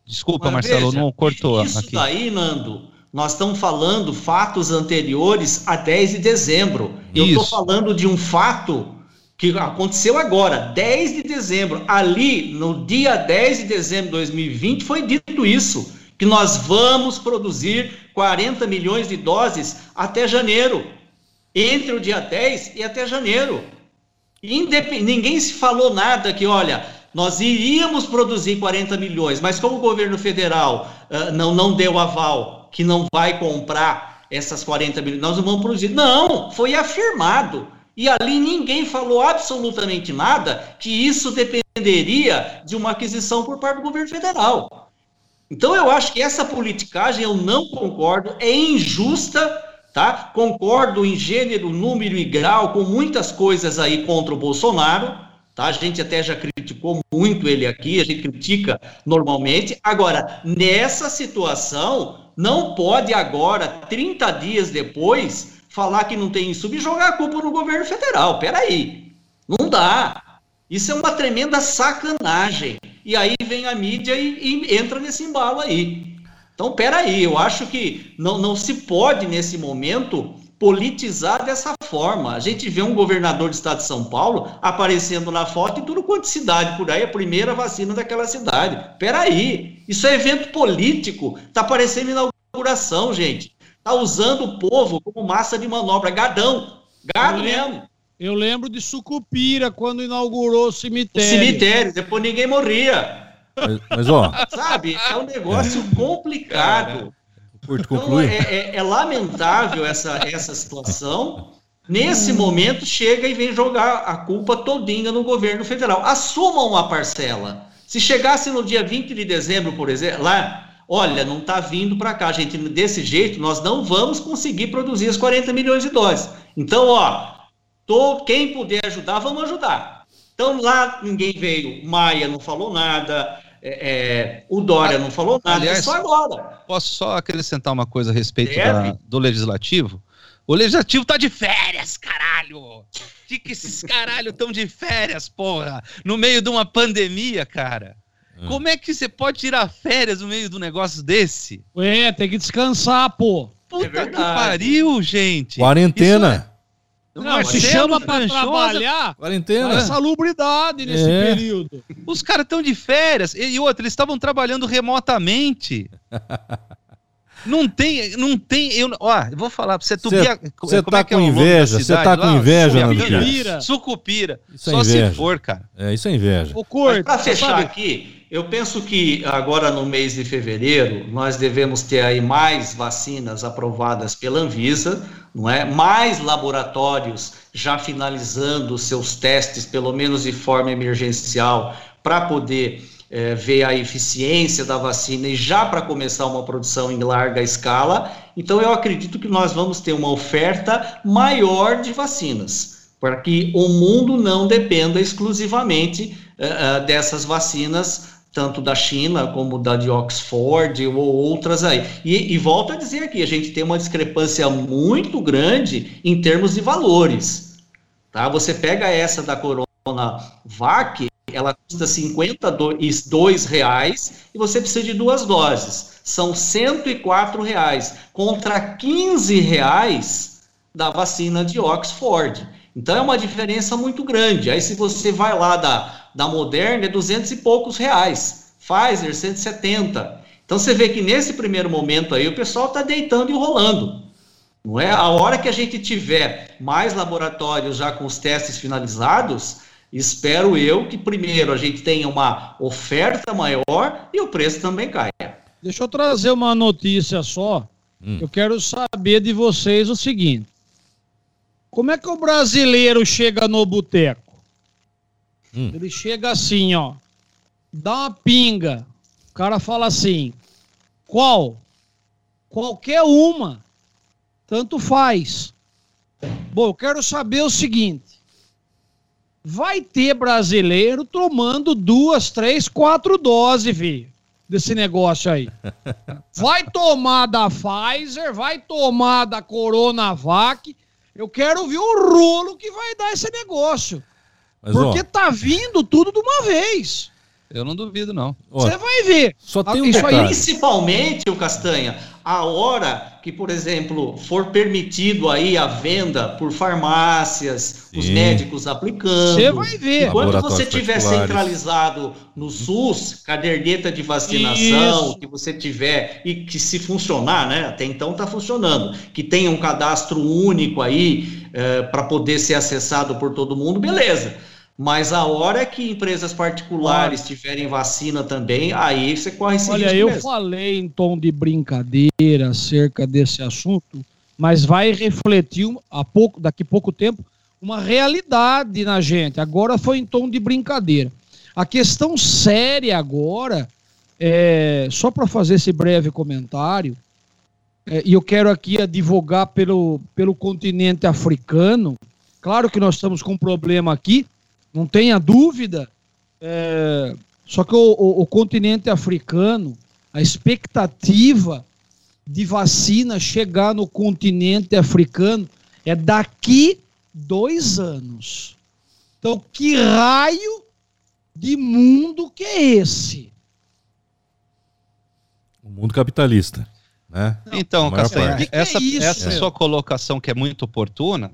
Desculpa, Mas Marcelo, veja, não cortou isso aqui. daí, Nando, nós estamos falando fatos anteriores a 10 de dezembro. Eu estou falando de um fato que aconteceu agora, 10 de dezembro. Ali, no dia 10 de dezembro de 2020, foi dito isso: que nós vamos produzir 40 milhões de doses até janeiro. Entre o dia 10 e até janeiro. Ninguém se falou nada que, olha, nós iríamos produzir 40 milhões, mas como o governo federal uh, não, não deu aval que não vai comprar essas 40 milhões, nós não vamos produzir. Não, foi afirmado. E ali ninguém falou absolutamente nada que isso dependeria de uma aquisição por parte do governo federal. Então eu acho que essa politicagem eu não concordo, é injusta, tá? Concordo em gênero, número e grau com muitas coisas aí contra o Bolsonaro, tá? A gente até já criticou muito ele aqui, a gente critica normalmente. Agora, nessa situação, não pode agora, 30 dias depois, falar que não tem isso e jogar a culpa no governo federal. Peraí, não dá. Isso é uma tremenda sacanagem. E aí vem a mídia e, e entra nesse embalo aí. Então, peraí, eu acho que não, não se pode, nesse momento, politizar dessa forma. A gente vê um governador do estado de São Paulo aparecendo na foto e tudo quanto cidade por aí, a primeira vacina daquela cidade. Peraí, isso é evento político, tá aparecendo inauguração, gente. Tá usando o povo como massa de manobra, gadão, gado mesmo. Eu lembro de Sucupira, quando inaugurou o cemitério. O cemitério, depois ninguém morria. Mas, mas, ó. Sabe, é um negócio complicado. Então, é, é, é, lamentável essa, essa situação. Nesse momento, chega e vem jogar a culpa todinha no governo federal. Assumam uma parcela. Se chegasse no dia 20 de dezembro, por exemplo, lá, olha, não está vindo para cá, gente, desse jeito, nós não vamos conseguir produzir as 40 milhões de doses. Então, ó, Tô, quem puder ajudar, vamos ajudar. Então lá ninguém veio, Maia não falou nada, é, é, o Dória não falou nada, Aliás, só agora. Posso só acrescentar uma coisa a respeito da, do Legislativo? O Legislativo tá de férias, caralho! De que esses caralho estão de férias, porra? No meio de uma pandemia, cara. Hum. Como é que você pode tirar férias no meio de um negócio desse? Ué, tem que descansar, pô. Puta é que pariu, gente. Quarentena. Não, se chama para trabalhar quarentena. É salubridade nesse é. período. Os caras estão de férias. E outra, eles estavam trabalhando remotamente. Não tem, não tem. Eu, ó, eu vou falar pra você. Você é tá é com inveja, você tá com inveja, Sucupira. Sucupira. Isso é Só se for, cara. É, isso é inveja. O Corto, pra fechar sabe? aqui, eu penso que agora no mês de fevereiro nós devemos ter aí mais vacinas aprovadas pela Anvisa, não é? Mais laboratórios já finalizando seus testes, pelo menos de forma emergencial, para poder é, ver a eficiência da vacina e já para começar uma produção em larga escala. Então, eu acredito que nós vamos ter uma oferta maior de vacinas, para que o mundo não dependa exclusivamente uh, dessas vacinas tanto da China como da de Oxford ou outras aí. E, e volto a dizer aqui, a gente tem uma discrepância muito grande em termos de valores. Tá? Você pega essa da Coronavac, ela custa 52 reais e você precisa de duas doses. São 104 reais contra 15 reais da vacina de Oxford. Então é uma diferença muito grande. Aí se você vai lá da, da Moderna é 200 e poucos reais. Pfizer 170. Então você vê que nesse primeiro momento aí o pessoal está deitando e rolando. Não é? A hora que a gente tiver mais laboratórios já com os testes finalizados, espero eu que primeiro a gente tenha uma oferta maior e o preço também caia. Deixa eu trazer uma notícia só. Hum. Eu quero saber de vocês o seguinte: como é que o brasileiro chega no boteco? Hum. Ele chega assim, ó, dá uma pinga. O cara fala assim: qual? Qualquer uma. Tanto faz. Bom, eu quero saber o seguinte: vai ter brasileiro tomando duas, três, quatro doses, filho, desse negócio aí. Vai tomar da Pfizer, vai tomar da Coronavac. Eu quero ver o rolo que vai dar esse negócio. Mas, Porque ó, tá vindo tudo de uma vez. Eu não duvido, não. Você vai ver. Só tem um Isso aí, principalmente, o Castanha, a hora que, por exemplo, for permitido aí a venda por farmácias, Sim. os médicos aplicando. Você vai ver. Quando você tiver centralizado no SUS, caderneta de vacinação, Isso. que você tiver e que se funcionar, né? Até então está funcionando, que tenha um cadastro único aí é, eh, para poder ser acessado por todo mundo, beleza. Mas a hora que empresas particulares tiverem vacina também, aí você corre esse Olha, eu mesmo. falei em tom de brincadeira acerca desse assunto, mas vai refletir a pouco, daqui a pouco tempo uma realidade na gente. Agora foi em tom de brincadeira. A questão séria agora É, só para fazer esse breve comentário, é, e eu quero aqui advogar pelo, pelo continente africano. Claro que nós estamos com um problema aqui, não tenha dúvida. É, só que o, o, o continente africano, a expectativa de vacina chegar no continente africano é daqui dois anos. Então, que raio de mundo que é esse? O mundo capitalista. Né? Então, Castanha, essa, é essa sua colocação que é muito oportuna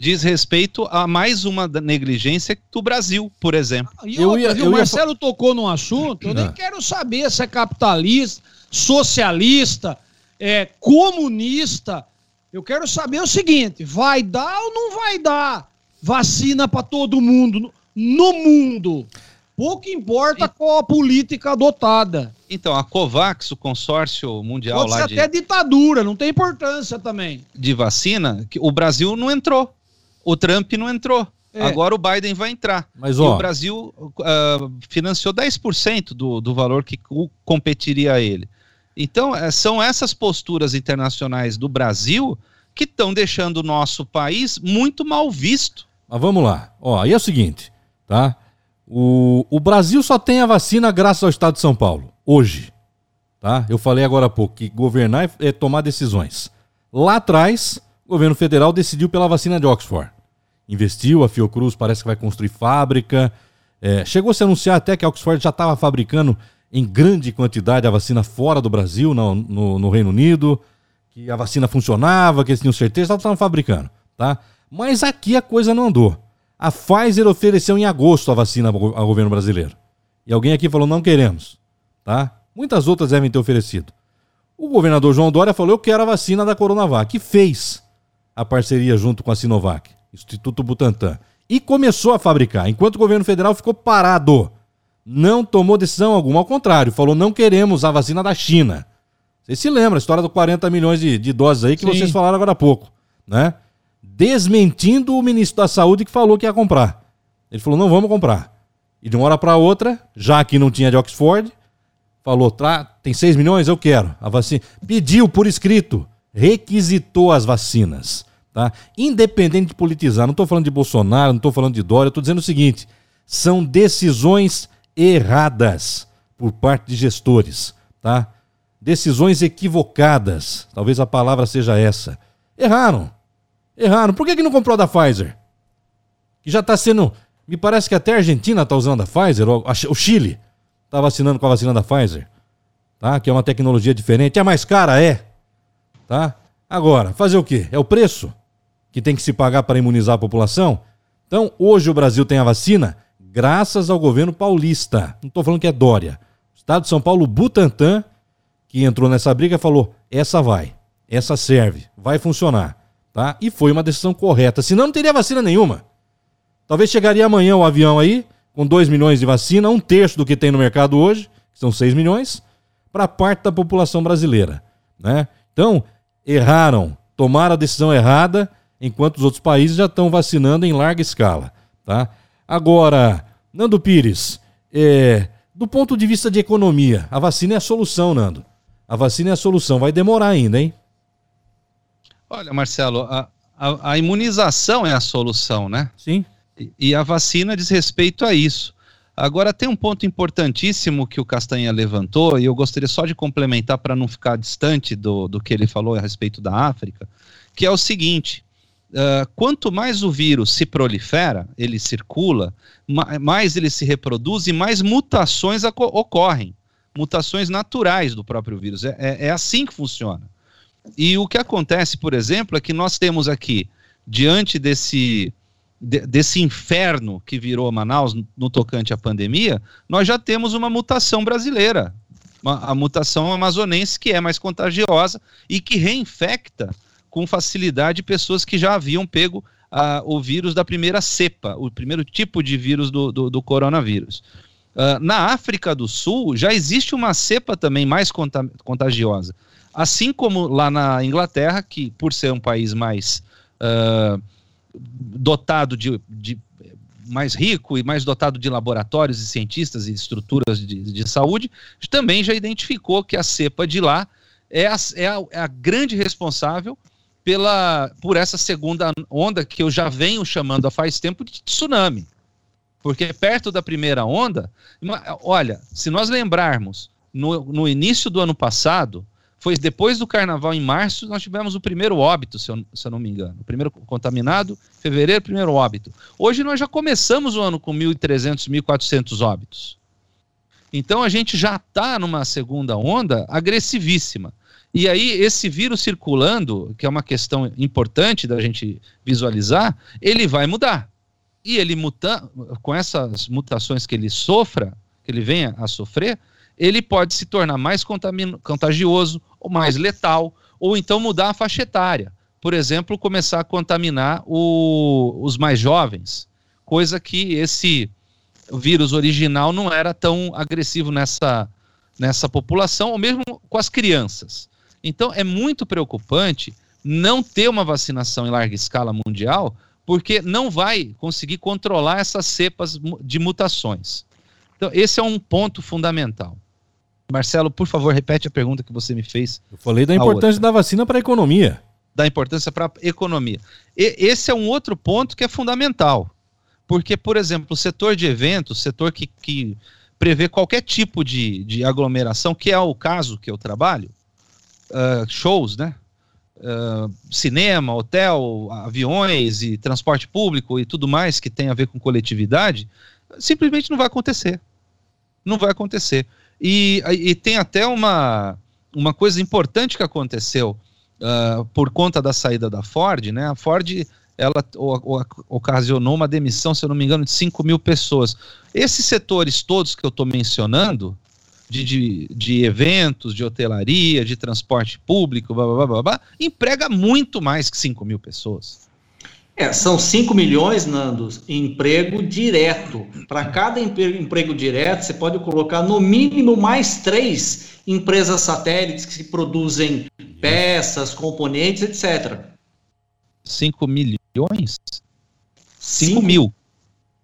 diz respeito a mais uma negligência do Brasil, por exemplo. Eu ia, eu o Marcelo ia... tocou num assunto, eu nem ah. quero saber se é capitalista, socialista, é, comunista. Eu quero saber o seguinte: vai dar ou não vai dar vacina para todo mundo no mundo? Pouco importa qual a política adotada. Então, a COVAX, o consórcio mundial Pode lá ser de... até ditadura, não tem importância também. De vacina, o Brasil não entrou. O Trump não entrou. É. Agora o Biden vai entrar. Mas, ó, e o Brasil uh, financiou 10% do, do valor que competiria a ele. Então, é, são essas posturas internacionais do Brasil que estão deixando o nosso país muito mal visto. Mas vamos lá. Ó, aí é o seguinte, tá? O, o Brasil só tem a vacina graças ao Estado de São Paulo, hoje. Tá? Eu falei agora há pouco que governar é, é tomar decisões. Lá atrás, o governo federal decidiu pela vacina de Oxford. Investiu, a Fiocruz parece que vai construir fábrica. É, chegou a se anunciar até que a Oxford já estava fabricando em grande quantidade a vacina fora do Brasil, no, no, no Reino Unido, que a vacina funcionava, que eles tinham certeza, estavam fabricando, tá? Mas aqui a coisa não andou. A Pfizer ofereceu em agosto a vacina ao governo brasileiro. E alguém aqui falou, não queremos, tá? Muitas outras devem ter oferecido. O governador João Dória falou, eu quero a vacina da Coronavac, que fez a parceria junto com a Sinovac, Instituto Butantan, e começou a fabricar, enquanto o governo federal ficou parado não tomou decisão alguma, ao contrário, falou não queremos a vacina da China. Vocês se lembram, a história dos 40 milhões de, de doses aí que Sim. vocês falaram agora há pouco, né? Desmentindo o ministro da Saúde que falou que ia comprar. Ele falou, não vamos comprar. E de uma hora para outra, já que não tinha de Oxford, falou, tem 6 milhões, eu quero a vacina. Pediu por escrito, requisitou as vacinas, tá? Independente de politizar, não estou falando de Bolsonaro, não estou falando de Dória, estou dizendo o seguinte, são decisões erradas por parte de gestores, tá? Decisões equivocadas, talvez a palavra seja essa. Erraram. Erraram. Por que, que não comprou da Pfizer? Que já está sendo. Me parece que até a Argentina está usando a Pfizer, o Chile está vacinando com a vacina da Pfizer, tá? Que é uma tecnologia diferente. É mais cara? É. Tá? Agora, fazer o quê? É o preço que tem que se pagar para imunizar a população? Então, hoje o Brasil tem a vacina graças ao governo paulista. Não estou falando que é Dória. O Estado de São Paulo, Butantan, que entrou nessa briga, falou: essa vai, essa serve, vai funcionar. Tá? E foi uma decisão correta. Senão não teria vacina nenhuma. Talvez chegaria amanhã o avião aí, com 2 milhões de vacina, um terço do que tem no mercado hoje, que são 6 milhões, para parte da população brasileira. Né? Então, erraram, tomaram a decisão errada, enquanto os outros países já estão vacinando em larga escala. Tá? Agora, Nando Pires, é, do ponto de vista de economia, a vacina é a solução, Nando. A vacina é a solução. Vai demorar ainda, hein? Olha, Marcelo, a, a, a imunização é a solução, né? Sim. E, e a vacina diz respeito a isso. Agora, tem um ponto importantíssimo que o Castanha levantou, e eu gostaria só de complementar para não ficar distante do, do que ele falou a respeito da África, que é o seguinte: Uh, quanto mais o vírus se prolifera, ele circula, ma mais ele se reproduz e mais mutações ocorrem. Mutações naturais do próprio vírus. É, é, é, assim que funciona. E o que acontece, por exemplo, é que nós temos aqui, diante desse, de, desse inferno que virou Manaus no, tocante à pandemia, nós já temos uma mutação brasileira. A mutação amazonense que é mais contagiosa e que reinfecta com facilidade pessoas que já haviam pego uh, o vírus da primeira cepa, o primeiro tipo de vírus do, do, do coronavírus. Uh, na África do Sul já existe uma cepa também mais contagiosa. Assim como lá na Inglaterra, que por ser um país mais uh, dotado de, de mais rico e mais dotado de laboratórios e cientistas e estruturas de, de saúde, também já identificou que a cepa de lá é a, é a, é a grande responsável pela, por essa segunda onda que eu já venho chamando há faz tempo de tsunami. Porque perto da primeira onda, olha, se nós lembrarmos, no, no início do ano passado, foi depois do carnaval, em março, nós tivemos o primeiro óbito, se eu, se eu não me engano. O primeiro contaminado, fevereiro, primeiro óbito. Hoje nós já começamos o ano com 1.300, 1.400 óbitos. Então a gente já está numa segunda onda agressivíssima. E aí, esse vírus circulando, que é uma questão importante da gente visualizar, ele vai mudar. E ele muta, com essas mutações que ele sofra, que ele venha a sofrer, ele pode se tornar mais contagioso, ou mais letal, ou então mudar a faixa etária. Por exemplo, começar a contaminar o, os mais jovens, coisa que esse vírus original não era tão agressivo nessa, nessa população, ou mesmo com as crianças. Então é muito preocupante não ter uma vacinação em larga escala mundial, porque não vai conseguir controlar essas cepas de mutações. Então, esse é um ponto fundamental. Marcelo, por favor, repete a pergunta que você me fez. Eu falei da importância da vacina para a economia. Da importância para a economia. E, esse é um outro ponto que é fundamental. Porque, por exemplo, o setor de eventos, o setor que, que prevê qualquer tipo de, de aglomeração, que é o caso que eu trabalho, uh, shows, né? Uh, cinema, hotel, aviões e transporte público e tudo mais que tem a ver com coletividade, simplesmente não vai acontecer. Não vai acontecer. E, e tem até uma, uma coisa importante que aconteceu uh, por conta da saída da Ford, né? A Ford ela o, o, ocasionou uma demissão, se eu não me engano, de 5 mil pessoas. Esses setores todos que eu estou mencionando, de, de, de, eventos, de hotelaria, de transporte público, blá, blá, blá, blá, emprega muito mais que 5 mil pessoas. É, são 5 milhões, Nando, em emprego direto. Para cada emprego, emprego direto, você pode colocar no mínimo mais três empresas satélites que produzem peças, componentes, etc. 5 milhões? 5 mil.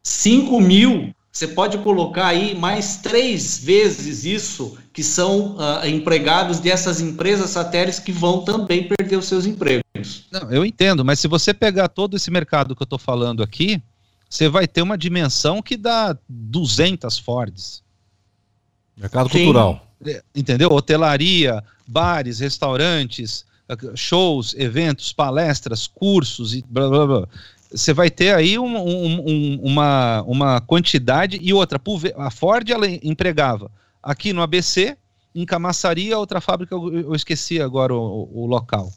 5 mil você pode colocar aí mais três vezes isso, que são uh, empregados dessas empresas satélites que vão também perder os seus empregos. Não, eu entendo, mas se você pegar todo esse mercado que eu estou falando aqui, você vai ter uma dimensão que dá 200 Fords. Mercado Sim. cultural. É, entendeu? Hotelaria, bares, restaurantes, shows, eventos, palestras, cursos e blá blá blá você vai ter aí um, um, uma, uma quantidade e outra. A Ford ela empregava aqui no ABC, em Camaçaria, outra fábrica, eu esqueci agora o, o local.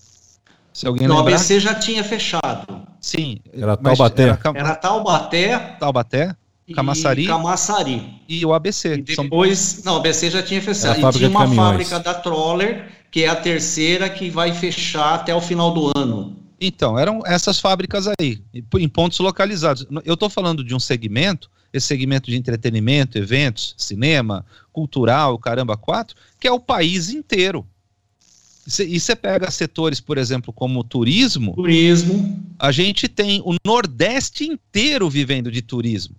Se alguém no lembrar. ABC já tinha fechado. Sim. Era Taubaté. Era, era Taubaté. Taubaté. Camaçari. E Camaçari. E o ABC. E depois, São... não, o ABC já tinha fechado. E tinha uma fábrica da Troller, que é a terceira que vai fechar até o final do ano. Então, eram essas fábricas aí, em pontos localizados. Eu estou falando de um segmento, esse segmento de entretenimento, eventos, cinema, cultural, caramba, quatro, que é o país inteiro. E você pega setores, por exemplo, como turismo. Turismo. A gente tem o Nordeste inteiro vivendo de turismo.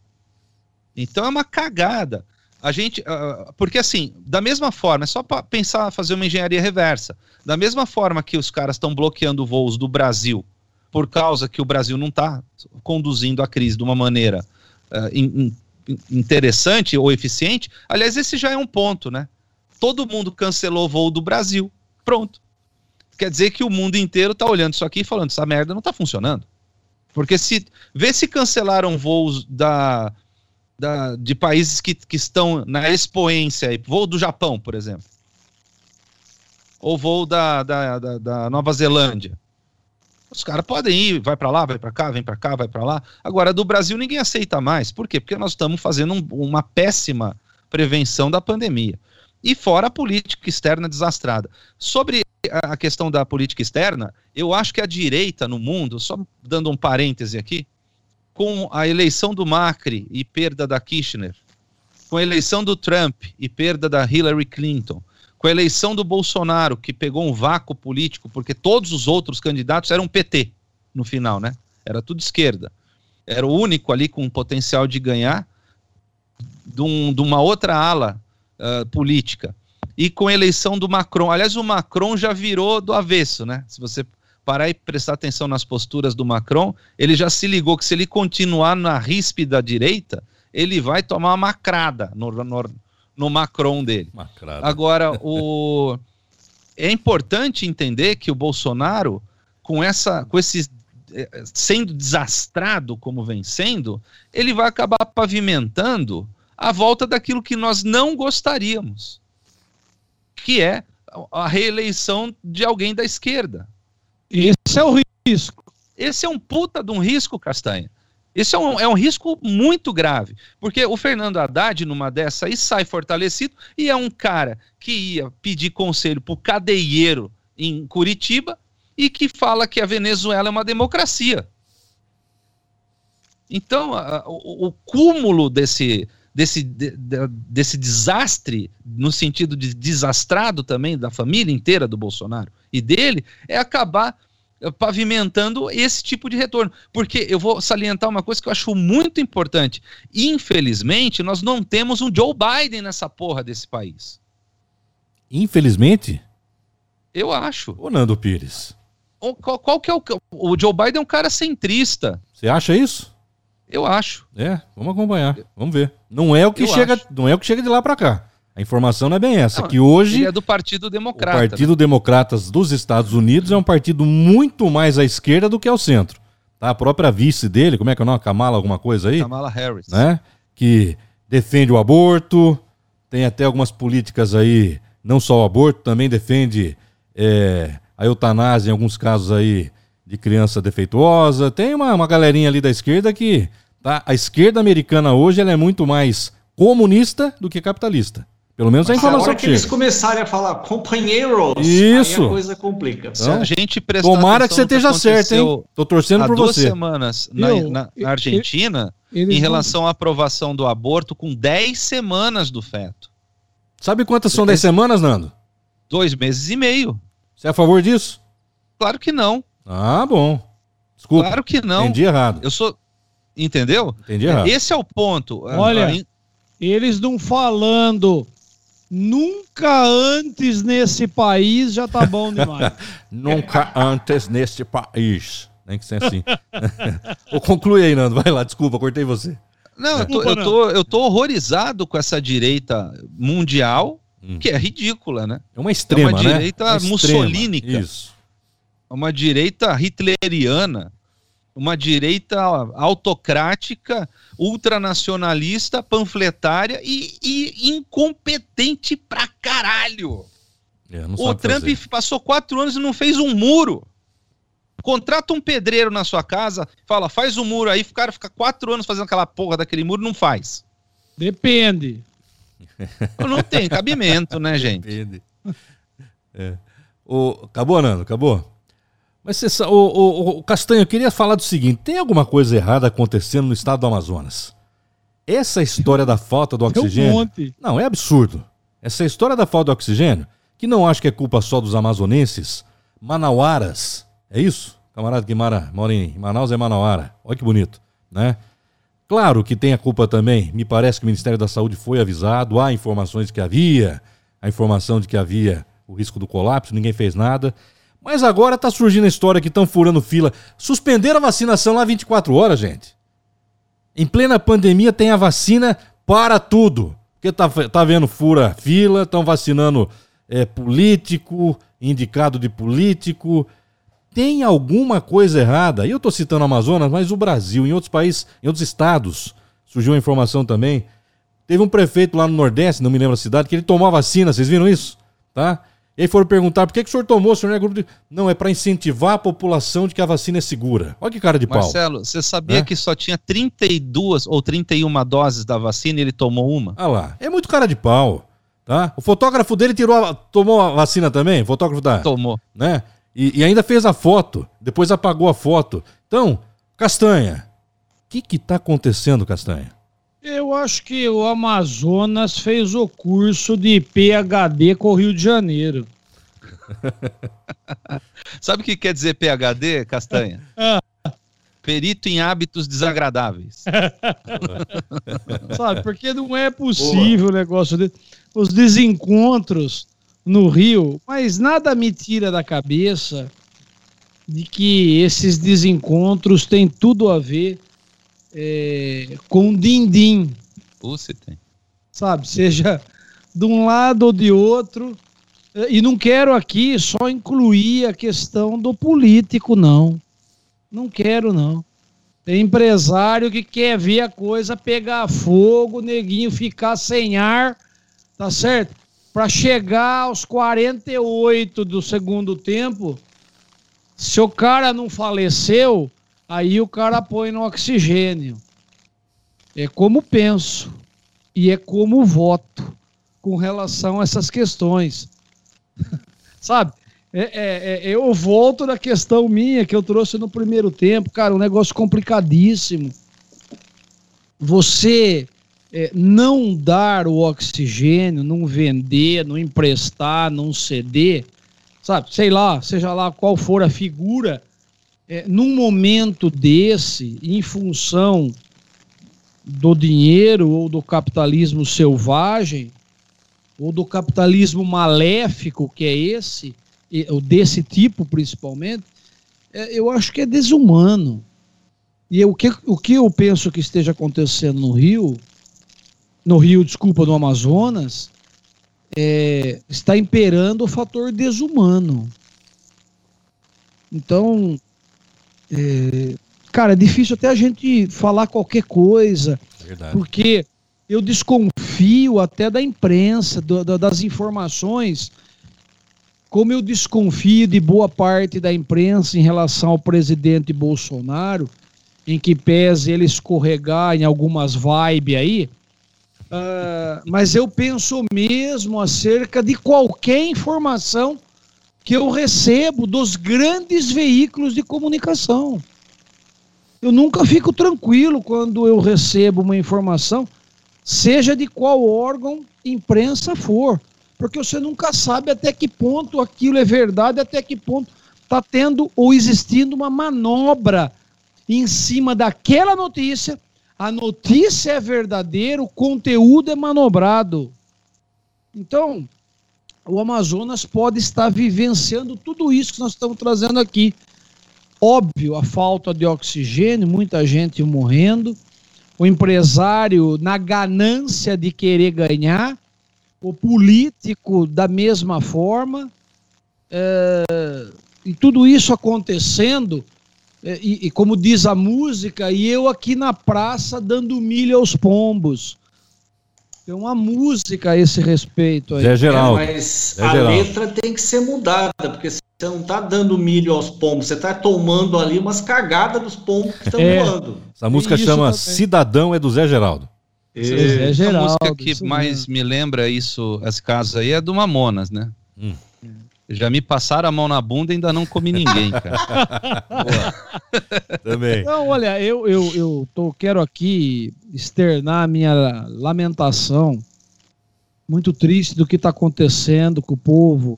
Então é uma cagada. A gente, uh, porque assim, da mesma forma, é só para pensar, fazer uma engenharia reversa. Da mesma forma que os caras estão bloqueando voos do Brasil por causa que o Brasil não está conduzindo a crise de uma maneira uh, in, in, interessante ou eficiente. Aliás, esse já é um ponto, né? Todo mundo cancelou o voo do Brasil. Pronto. Quer dizer que o mundo inteiro está olhando isso aqui e falando: essa merda não está funcionando. Porque se vê se cancelaram voos da da, de países que, que estão na expoência, voo do Japão, por exemplo, ou voo da, da, da, da Nova Zelândia. Os caras podem ir, vai para lá, vai para cá, vem para cá, vai para lá. Agora, do Brasil ninguém aceita mais. Por quê? Porque nós estamos fazendo um, uma péssima prevenção da pandemia. E fora a política externa desastrada. Sobre a questão da política externa, eu acho que a direita no mundo, só dando um parêntese aqui, com a eleição do Macri e perda da Kirchner, com a eleição do Trump e perda da Hillary Clinton, com a eleição do Bolsonaro, que pegou um vácuo político, porque todos os outros candidatos eram PT no final, né? Era tudo esquerda. era o único ali com potencial de ganhar, de, um, de uma outra ala uh, política. E com a eleição do Macron. Aliás, o Macron já virou do avesso, né? Se você parar e prestar atenção nas posturas do Macron, ele já se ligou que se ele continuar na ríspida direita, ele vai tomar uma macrada no, no, no Macron dele. Macrada. Agora, o... é importante entender que o Bolsonaro, com, essa, com esses eh, sendo desastrado como vem sendo, ele vai acabar pavimentando a volta daquilo que nós não gostaríamos, que é a reeleição de alguém da esquerda. Esse é o risco. Esse é um puta de um risco, Castanha. Esse é um, é um risco muito grave, porque o Fernando Haddad, numa dessa aí, sai fortalecido e é um cara que ia pedir conselho para o cadeieiro em Curitiba e que fala que a Venezuela é uma democracia. Então, a, o, o, cúmulo desse, desse, de, desse desastre, no sentido de desastrado também da família inteira do Bolsonaro e dele, é acabar eh, pavimentando esse tipo de retorno. Porque eu vou salientar uma coisa que eu acho muito importante. Infelizmente, nós não temos um Joe Biden nessa porra desse país. Infelizmente? Eu acho. Ô Nando Pires. O, qual, qual, que é o. O Joe Biden é um cara centrista. Você acha isso? Eu acho. É, vamos acompanhar. Vamos ver. Não é o que chega, não é o que chega de lá para cá. A informação não é bem essa, não, que hoje é do Partido Democrata. O Partido né? Democratas dos Estados Unidos é um partido muito mais à esquerda do que ao centro. Tá? A própria vice dele, como é que é o nome? Kamala alguma coisa aí? Kamala Harris. Né? Que defende o aborto, tem até algumas políticas aí, não só o aborto, também defende é, a eutanásia em alguns casos aí de criança defeituosa. Tem uma, uma galerinha ali da esquerda que Tá? A esquerda americana hoje ela é muito mais comunista do que capitalista. Pelo menos Mas a informação a hora que, que eles começarem a falar companheiros, Isso. a coisa complica. Então, a gente Tomara que você esteja certo, hein? Tô torcendo por duas você. semanas na, eu, na, na Argentina, eu, em relação à aprovação do aborto, com 10 semanas do feto. Sabe quantas são 10 semanas, Nando? Dois meses e meio. Você é a favor disso? Claro que não. Ah, bom. Desculpa. Claro que não. Entendi errado. Eu sou, Entendeu? Entendi errado. Esse é o ponto. Olha, eles não falando nunca antes nesse país já tá bom demais. nunca antes nesse país. Nem que seja assim. Ou conclui aí, Nando. Vai lá, desculpa, cortei você. Não, eu tô, eu tô, eu tô horrorizado com essa direita mundial, hum. que é ridícula, né? É uma extrema, é uma né? direita uma mussolínica. Isso. É uma direita hitleriana uma direita autocrática, ultranacionalista, panfletária e, e incompetente pra caralho. É, o Trump fazer. passou quatro anos e não fez um muro. Contrata um pedreiro na sua casa, fala, faz um muro aí, o cara fica quatro anos fazendo aquela porra daquele muro, não faz. Depende. Não tem cabimento, né, gente? Depende. É. O, acabou, Nando? Acabou? Mas você, o, o, o Castanho, eu queria falar do seguinte: tem alguma coisa errada acontecendo no estado do Amazonas? Essa história da falta do oxigênio. Um não, é absurdo. Essa história da falta do oxigênio, que não acho que é culpa só dos amazonenses, manauaras, é isso? Camarada que mora, mora em Manaus é manauara. Olha que bonito, né? Claro que tem a culpa também. Me parece que o Ministério da Saúde foi avisado, há informações de que havia, a informação de que havia o risco do colapso, ninguém fez nada. Mas agora tá surgindo a história que estão furando fila. Suspenderam a vacinação lá 24 horas, gente. Em plena pandemia tem a vacina para tudo. Porque tá, tá vendo fura fila, estão vacinando é, político, indicado de político. Tem alguma coisa errada. E eu estou citando Amazonas, mas o Brasil, em outros países, em outros estados, surgiu uma informação também. Teve um prefeito lá no Nordeste, não me lembro a cidade, que ele tomou a vacina, vocês viram isso? Tá? E aí foram perguntar por que, que o senhor tomou, o senhor não é grupo de. Não, é para incentivar a população de que a vacina é segura. Olha que cara de pau. Marcelo, você sabia é? que só tinha 32 ou 31 doses da vacina e ele tomou uma? Ah lá, é muito cara de pau. Tá? O fotógrafo dele tirou a... tomou a vacina também? O fotógrafo da. Tomou. Né? E, e ainda fez a foto, depois apagou a foto. Então, Castanha, o que que tá acontecendo, Castanha? Eu acho que o Amazonas fez o curso de PhD com o Rio de Janeiro. Sabe o que quer dizer PhD, Castanha? Ah. Perito em hábitos desagradáveis. Sabe, porque não é possível o negócio de os desencontros no Rio, mas nada me tira da cabeça de que esses desencontros têm tudo a ver é, com din-din. Você tem. Sabe, seja de um lado ou de outro. E não quero aqui só incluir a questão do político, não. Não quero, não. Tem empresário que quer ver a coisa pegar fogo, neguinho ficar sem ar, tá certo? Para chegar aos 48 do segundo tempo, se o cara não faleceu, aí o cara põe no oxigênio. É como penso e é como voto com relação a essas questões. Sabe? É, é, é, eu volto da questão minha que eu trouxe no primeiro tempo, cara, um negócio complicadíssimo. Você é, não dar o oxigênio, não vender, não emprestar, não ceder, sabe? Sei lá, seja lá qual for a figura, é, num momento desse, em função do dinheiro ou do capitalismo selvagem, ou do capitalismo maléfico que é esse, ou desse tipo principalmente, é, eu acho que é desumano. E o que, o que eu penso que esteja acontecendo no Rio, no Rio, desculpa, no Amazonas, é, está imperando o fator desumano. Então, é, cara, é difícil até a gente falar qualquer coisa, Verdade. porque eu desconfio até da imprensa, do, do, das informações, como eu desconfio de boa parte da imprensa em relação ao presidente Bolsonaro, em que pese ele escorregar em algumas vibes aí, uh, mas eu penso mesmo acerca de qualquer informação que eu recebo dos grandes veículos de comunicação. Eu nunca fico tranquilo quando eu recebo uma informação seja de qual órgão imprensa for, porque você nunca sabe até que ponto aquilo é verdade, até que ponto está tendo ou existindo uma manobra em cima daquela notícia. A notícia é verdadeira, o conteúdo é manobrado. Então, o Amazonas pode estar vivenciando tudo isso que nós estamos trazendo aqui. Óbvio, a falta de oxigênio, muita gente morrendo o empresário na ganância de querer ganhar, o político da mesma forma, é, e tudo isso acontecendo, é, e, e, como diz a música, e eu aqui na praça dando milho aos pombos. Tem uma música a esse respeito aí. Zé Geraldo. É, mas Zé a Geraldo. letra tem que ser mudada, porque você não está dando milho aos pombos, você está tomando ali umas cagadas dos pombos que estão é. voando. Essa música isso chama também. Cidadão, é do Zé Geraldo. É. Zé Geraldo. A música que mais mesmo. me lembra isso, esse caso aí, é do Mamonas, né? Hum. Já me passaram a mão na bunda e ainda não comi ninguém, cara. Também. Então, olha, eu, eu, eu tô, quero aqui externar a minha lamentação muito triste do que está acontecendo com o povo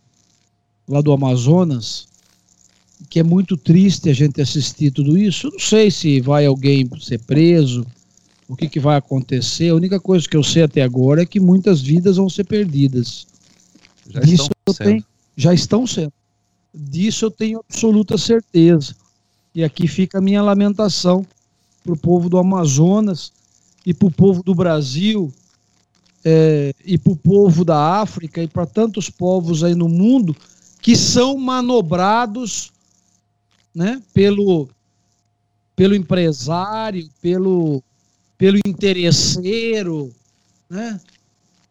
lá do Amazonas, que é muito triste a gente assistir tudo isso. Eu não sei se vai alguém ser preso, o que, que vai acontecer. A única coisa que eu sei até agora é que muitas vidas vão ser perdidas. Já Disso eu sendo. tenho, já estão sendo. Disso eu tenho absoluta certeza. E aqui fica a minha lamentação para o povo do Amazonas e para o povo do Brasil é, e para o povo da África e para tantos povos aí no mundo que são manobrados né, pelo, pelo empresário, pelo, pelo interesseiro. Né?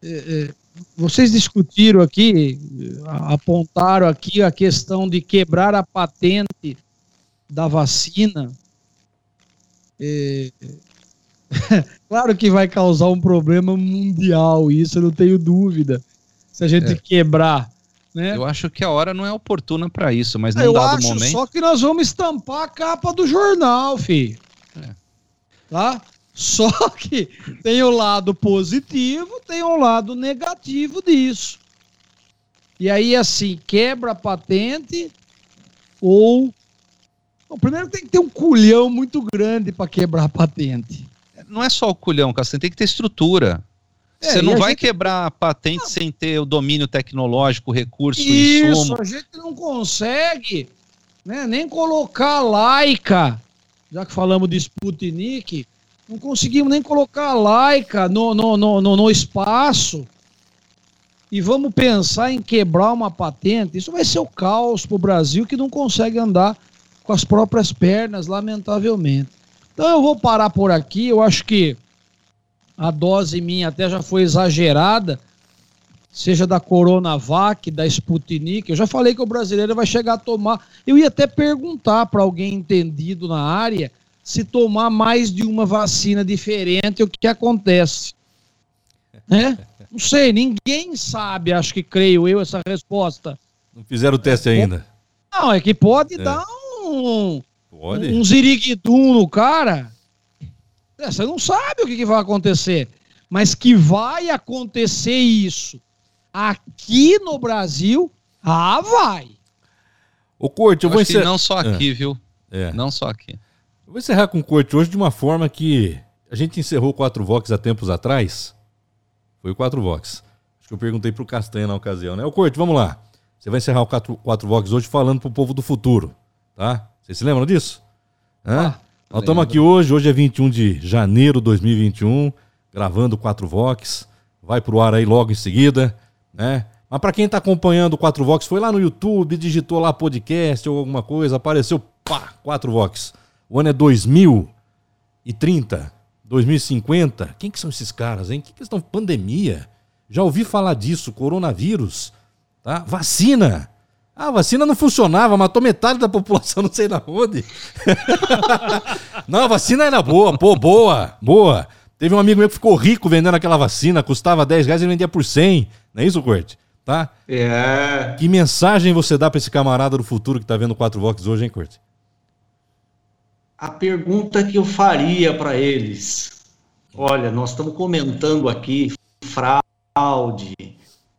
É, é, vocês discutiram aqui, apontaram aqui a questão de quebrar a patente da vacina. É, claro que vai causar um problema mundial, isso eu não tenho dúvida. Se a gente é. quebrar né? Eu acho que a hora não é oportuna para isso, mas num eu dado acho momento. Só que nós vamos estampar a capa do jornal, filho. É. Tá? Só que tem o lado positivo, tem o lado negativo disso. E aí, assim, quebra a patente ou Bom, primeiro tem que ter um culhão muito grande para quebrar a patente. Não é só o culhão, Castanho, tem que ter estrutura. É, Você não vai gente- quebrar a patente sem ter o domínio tecnológico, o recurso, Isso, insumo. a gente não consegue né, nem colocar a laica, já que falamos de Sputnik, não conseguimos nem colocar a laica no, no, no, no, no espaço. E vamos pensar em quebrar uma patente. Isso vai ser o caos para o Brasil que não consegue andar com as próprias pernas, lamentavelmente. Então eu vou parar por aqui. Eu acho que a dose minha até já foi exagerada seja da Coronavac, da Sputnik. Eu já falei que o brasileiro vai chegar a tomar. Eu ia até perguntar para alguém entendido na área se tomar mais de uma vacina diferente, o que acontece. Né? Não sei, ninguém sabe, acho que creio eu, essa resposta. Não fizeram o teste ainda. Não, é que pode É. dar um, Pode. um ziriguidum no cara. É, Você não sabe o que, que vai acontecer. Mas que vai acontecer isso aqui no Brasil, ah, vai. Ô, Corte, eu, Eu vou encerrar. não só aqui, viu? É. Não só aqui. Eu vou encerrar com o Corte hoje de uma forma que a gente encerrou o 4 Vox há tempos atrás. Foi o 4 Vox. Acho que eu perguntei pro Castanha na ocasião, né? Ô, Corte, vamos lá. Você vai encerrar o 4, 4 Vox hoje falando pro povo do futuro, tá? Vocês se lembram disso? Hã? Ah, Nós estamos aqui hoje, hoje é 21 de janeiro de 2021, gravando o 4 Vox. Vai pro ar aí logo em seguida, né? Mas para quem tá acompanhando o 4 Vox, foi lá no YouTube, digitou lá podcast ou alguma coisa, apareceu, pá, 4 Vox. O ano é 2030, 2050. Quem que são esses caras, hein? Que questão pandemia? Já ouvi falar disso, coronavírus, tá? Vacina. Ah, a vacina não funcionava, matou metade da população, não sei na onde. não, a vacina era boa, pô, boa, boa. Teve um amigo meu que ficou rico vendendo aquela vacina, custava 10 reais e ele vendia por 100. Não é isso, Corte? Tá? É. Que mensagem você dá pra esse camarada do futuro que tá vendo o 4 Vox hoje, hein, Corte? A pergunta que eu faria para eles: olha, nós estamos comentando aqui fraude,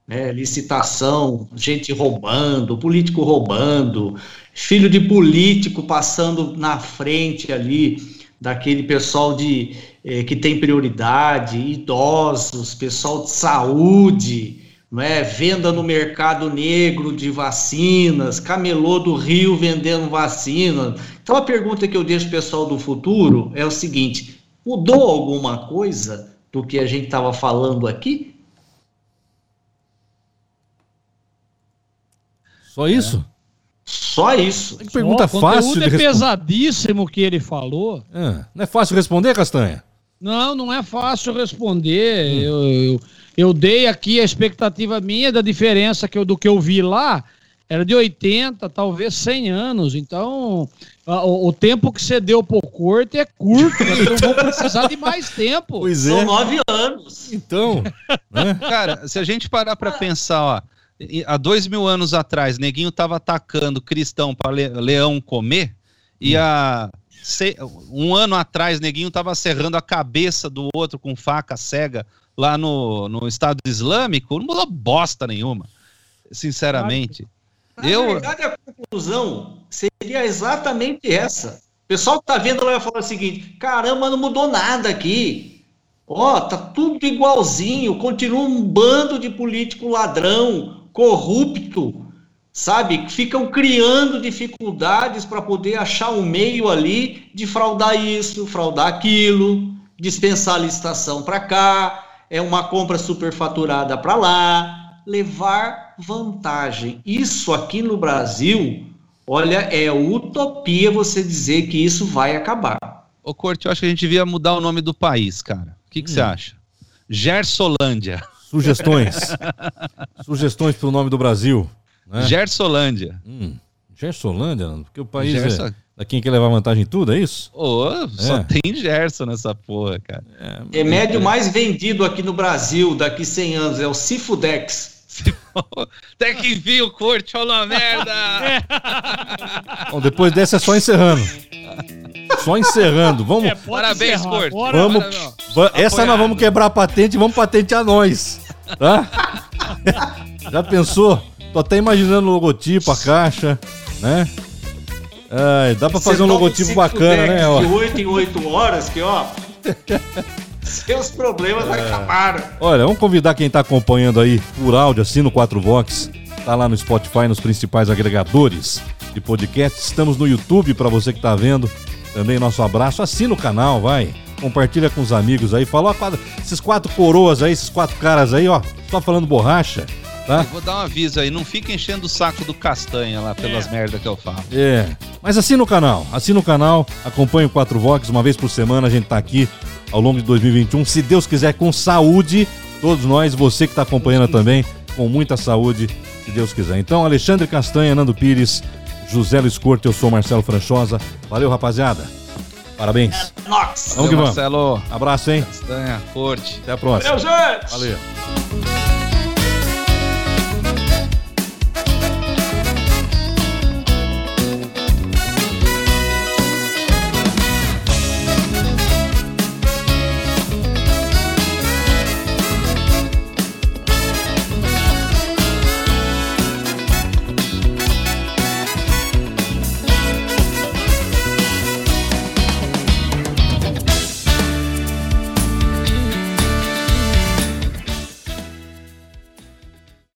né, licitação, gente roubando, político roubando, filho de político passando na frente ali daquele pessoal de eh, que tem prioridade, idosos, pessoal de saúde, não é? Venda no mercado negro de vacinas, camelô do Rio vendendo vacina. Então a pergunta que eu deixo pessoal do futuro é o seguinte: mudou alguma coisa do que a gente estava falando aqui? Só isso? Só isso. Que pergunta Ó, o fácil conteúdo de é pesadíssimo o que ele falou. Ah, não é fácil responder, Castanha? Não, não é fácil responder. Eu, eu, eu dei aqui a expectativa minha da diferença que eu, do que eu vi lá. Era de 80, talvez 100 anos. Então, a- o, o tempo que você deu pro corte é curto. né? Então, vou precisar de mais tempo. Pois São é. nove anos. Então, né? Cara, se a gente parar pra pensar, ó, há dois mil anos atrás, neguinho tava atacando cristão para leão comer, e há se- um ano atrás, neguinho tava serrando a cabeça do outro com faca cega lá no, no Estado Islâmico, não mudou bosta nenhuma, sinceramente. Na Eu- verdade, a conclusão seria exatamente essa. O pessoal que tá vendo lá vai falar o seguinte: caramba, não mudou nada aqui. Ó, tá tudo igualzinho, continua um bando de político ladrão, corrupto, sabe? Que Ficam criando dificuldades para poder achar um meio ali de fraudar isso, fraudar aquilo, dispensar a licitação para cá, é uma compra superfaturada para lá, levar vantagem. Isso aqui no Brasil, olha, é utopia você dizer que isso vai acabar. Ô, Corte, eu acho que a gente devia mudar o nome do país, cara. O que que você acha? Gersolândia. Sugestões. Sugestões pro nome do Brasil. Né? Gersolândia. Hum, Gersolândia, porque o país Gerson- é da quem quer levar vantagem em tudo, é isso? Ô, só É. tem Gerson nessa porra, cara. Remédio mais vendido aqui no Brasil daqui 100 anos é o Cifudex. Até que o Corte, olha uma merda! Bom, depois dessa é só encerrando. Só encerrando. Vamos. É, Parabéns. Corte. Vamos essa nós Apoiado. vamos quebrar a patente e vamos patentear nós. Tá? Já pensou? Tô até imaginando o logotipo, a caixa, né? Ai, dá pra fazer Você um logotipo bacana, né? ó? De 8 em 8 horas, que ó. seus problemas É. acabaram. Olha, vamos convidar quem tá acompanhando aí por áudio, assim no 4 Vox. Tá lá no Spotify, nos principais agregadores de podcast. Estamos no YouTube para você que tá vendo. Também nosso abraço. Assina o canal, vai. Compartilha com os amigos aí. Quadra- esses quatro coroas aí, esses quatro caras aí, ó. Só falando borracha, tá? Eu vou dar um aviso aí, não fica enchendo o saco do castanha lá pelas merdas que eu falo. É. Mas assina o canal, assina o canal, acompanha o 4 Vox, uma vez por semana a gente tá aqui ao longo de 2021, se Deus quiser, com saúde, todos nós, você que tá acompanhando também, com muita saúde, se Deus quiser. Então, Alexandre Castanha, Nando Pires, José Luiz Corte, eu sou Marcelo Franchosa. Valeu, rapaziada. Parabéns. Nox. Vamos que vamos. Marcelo, Abraço, hein? castanha, corte. Até a próxima. Meu gente! Valeu.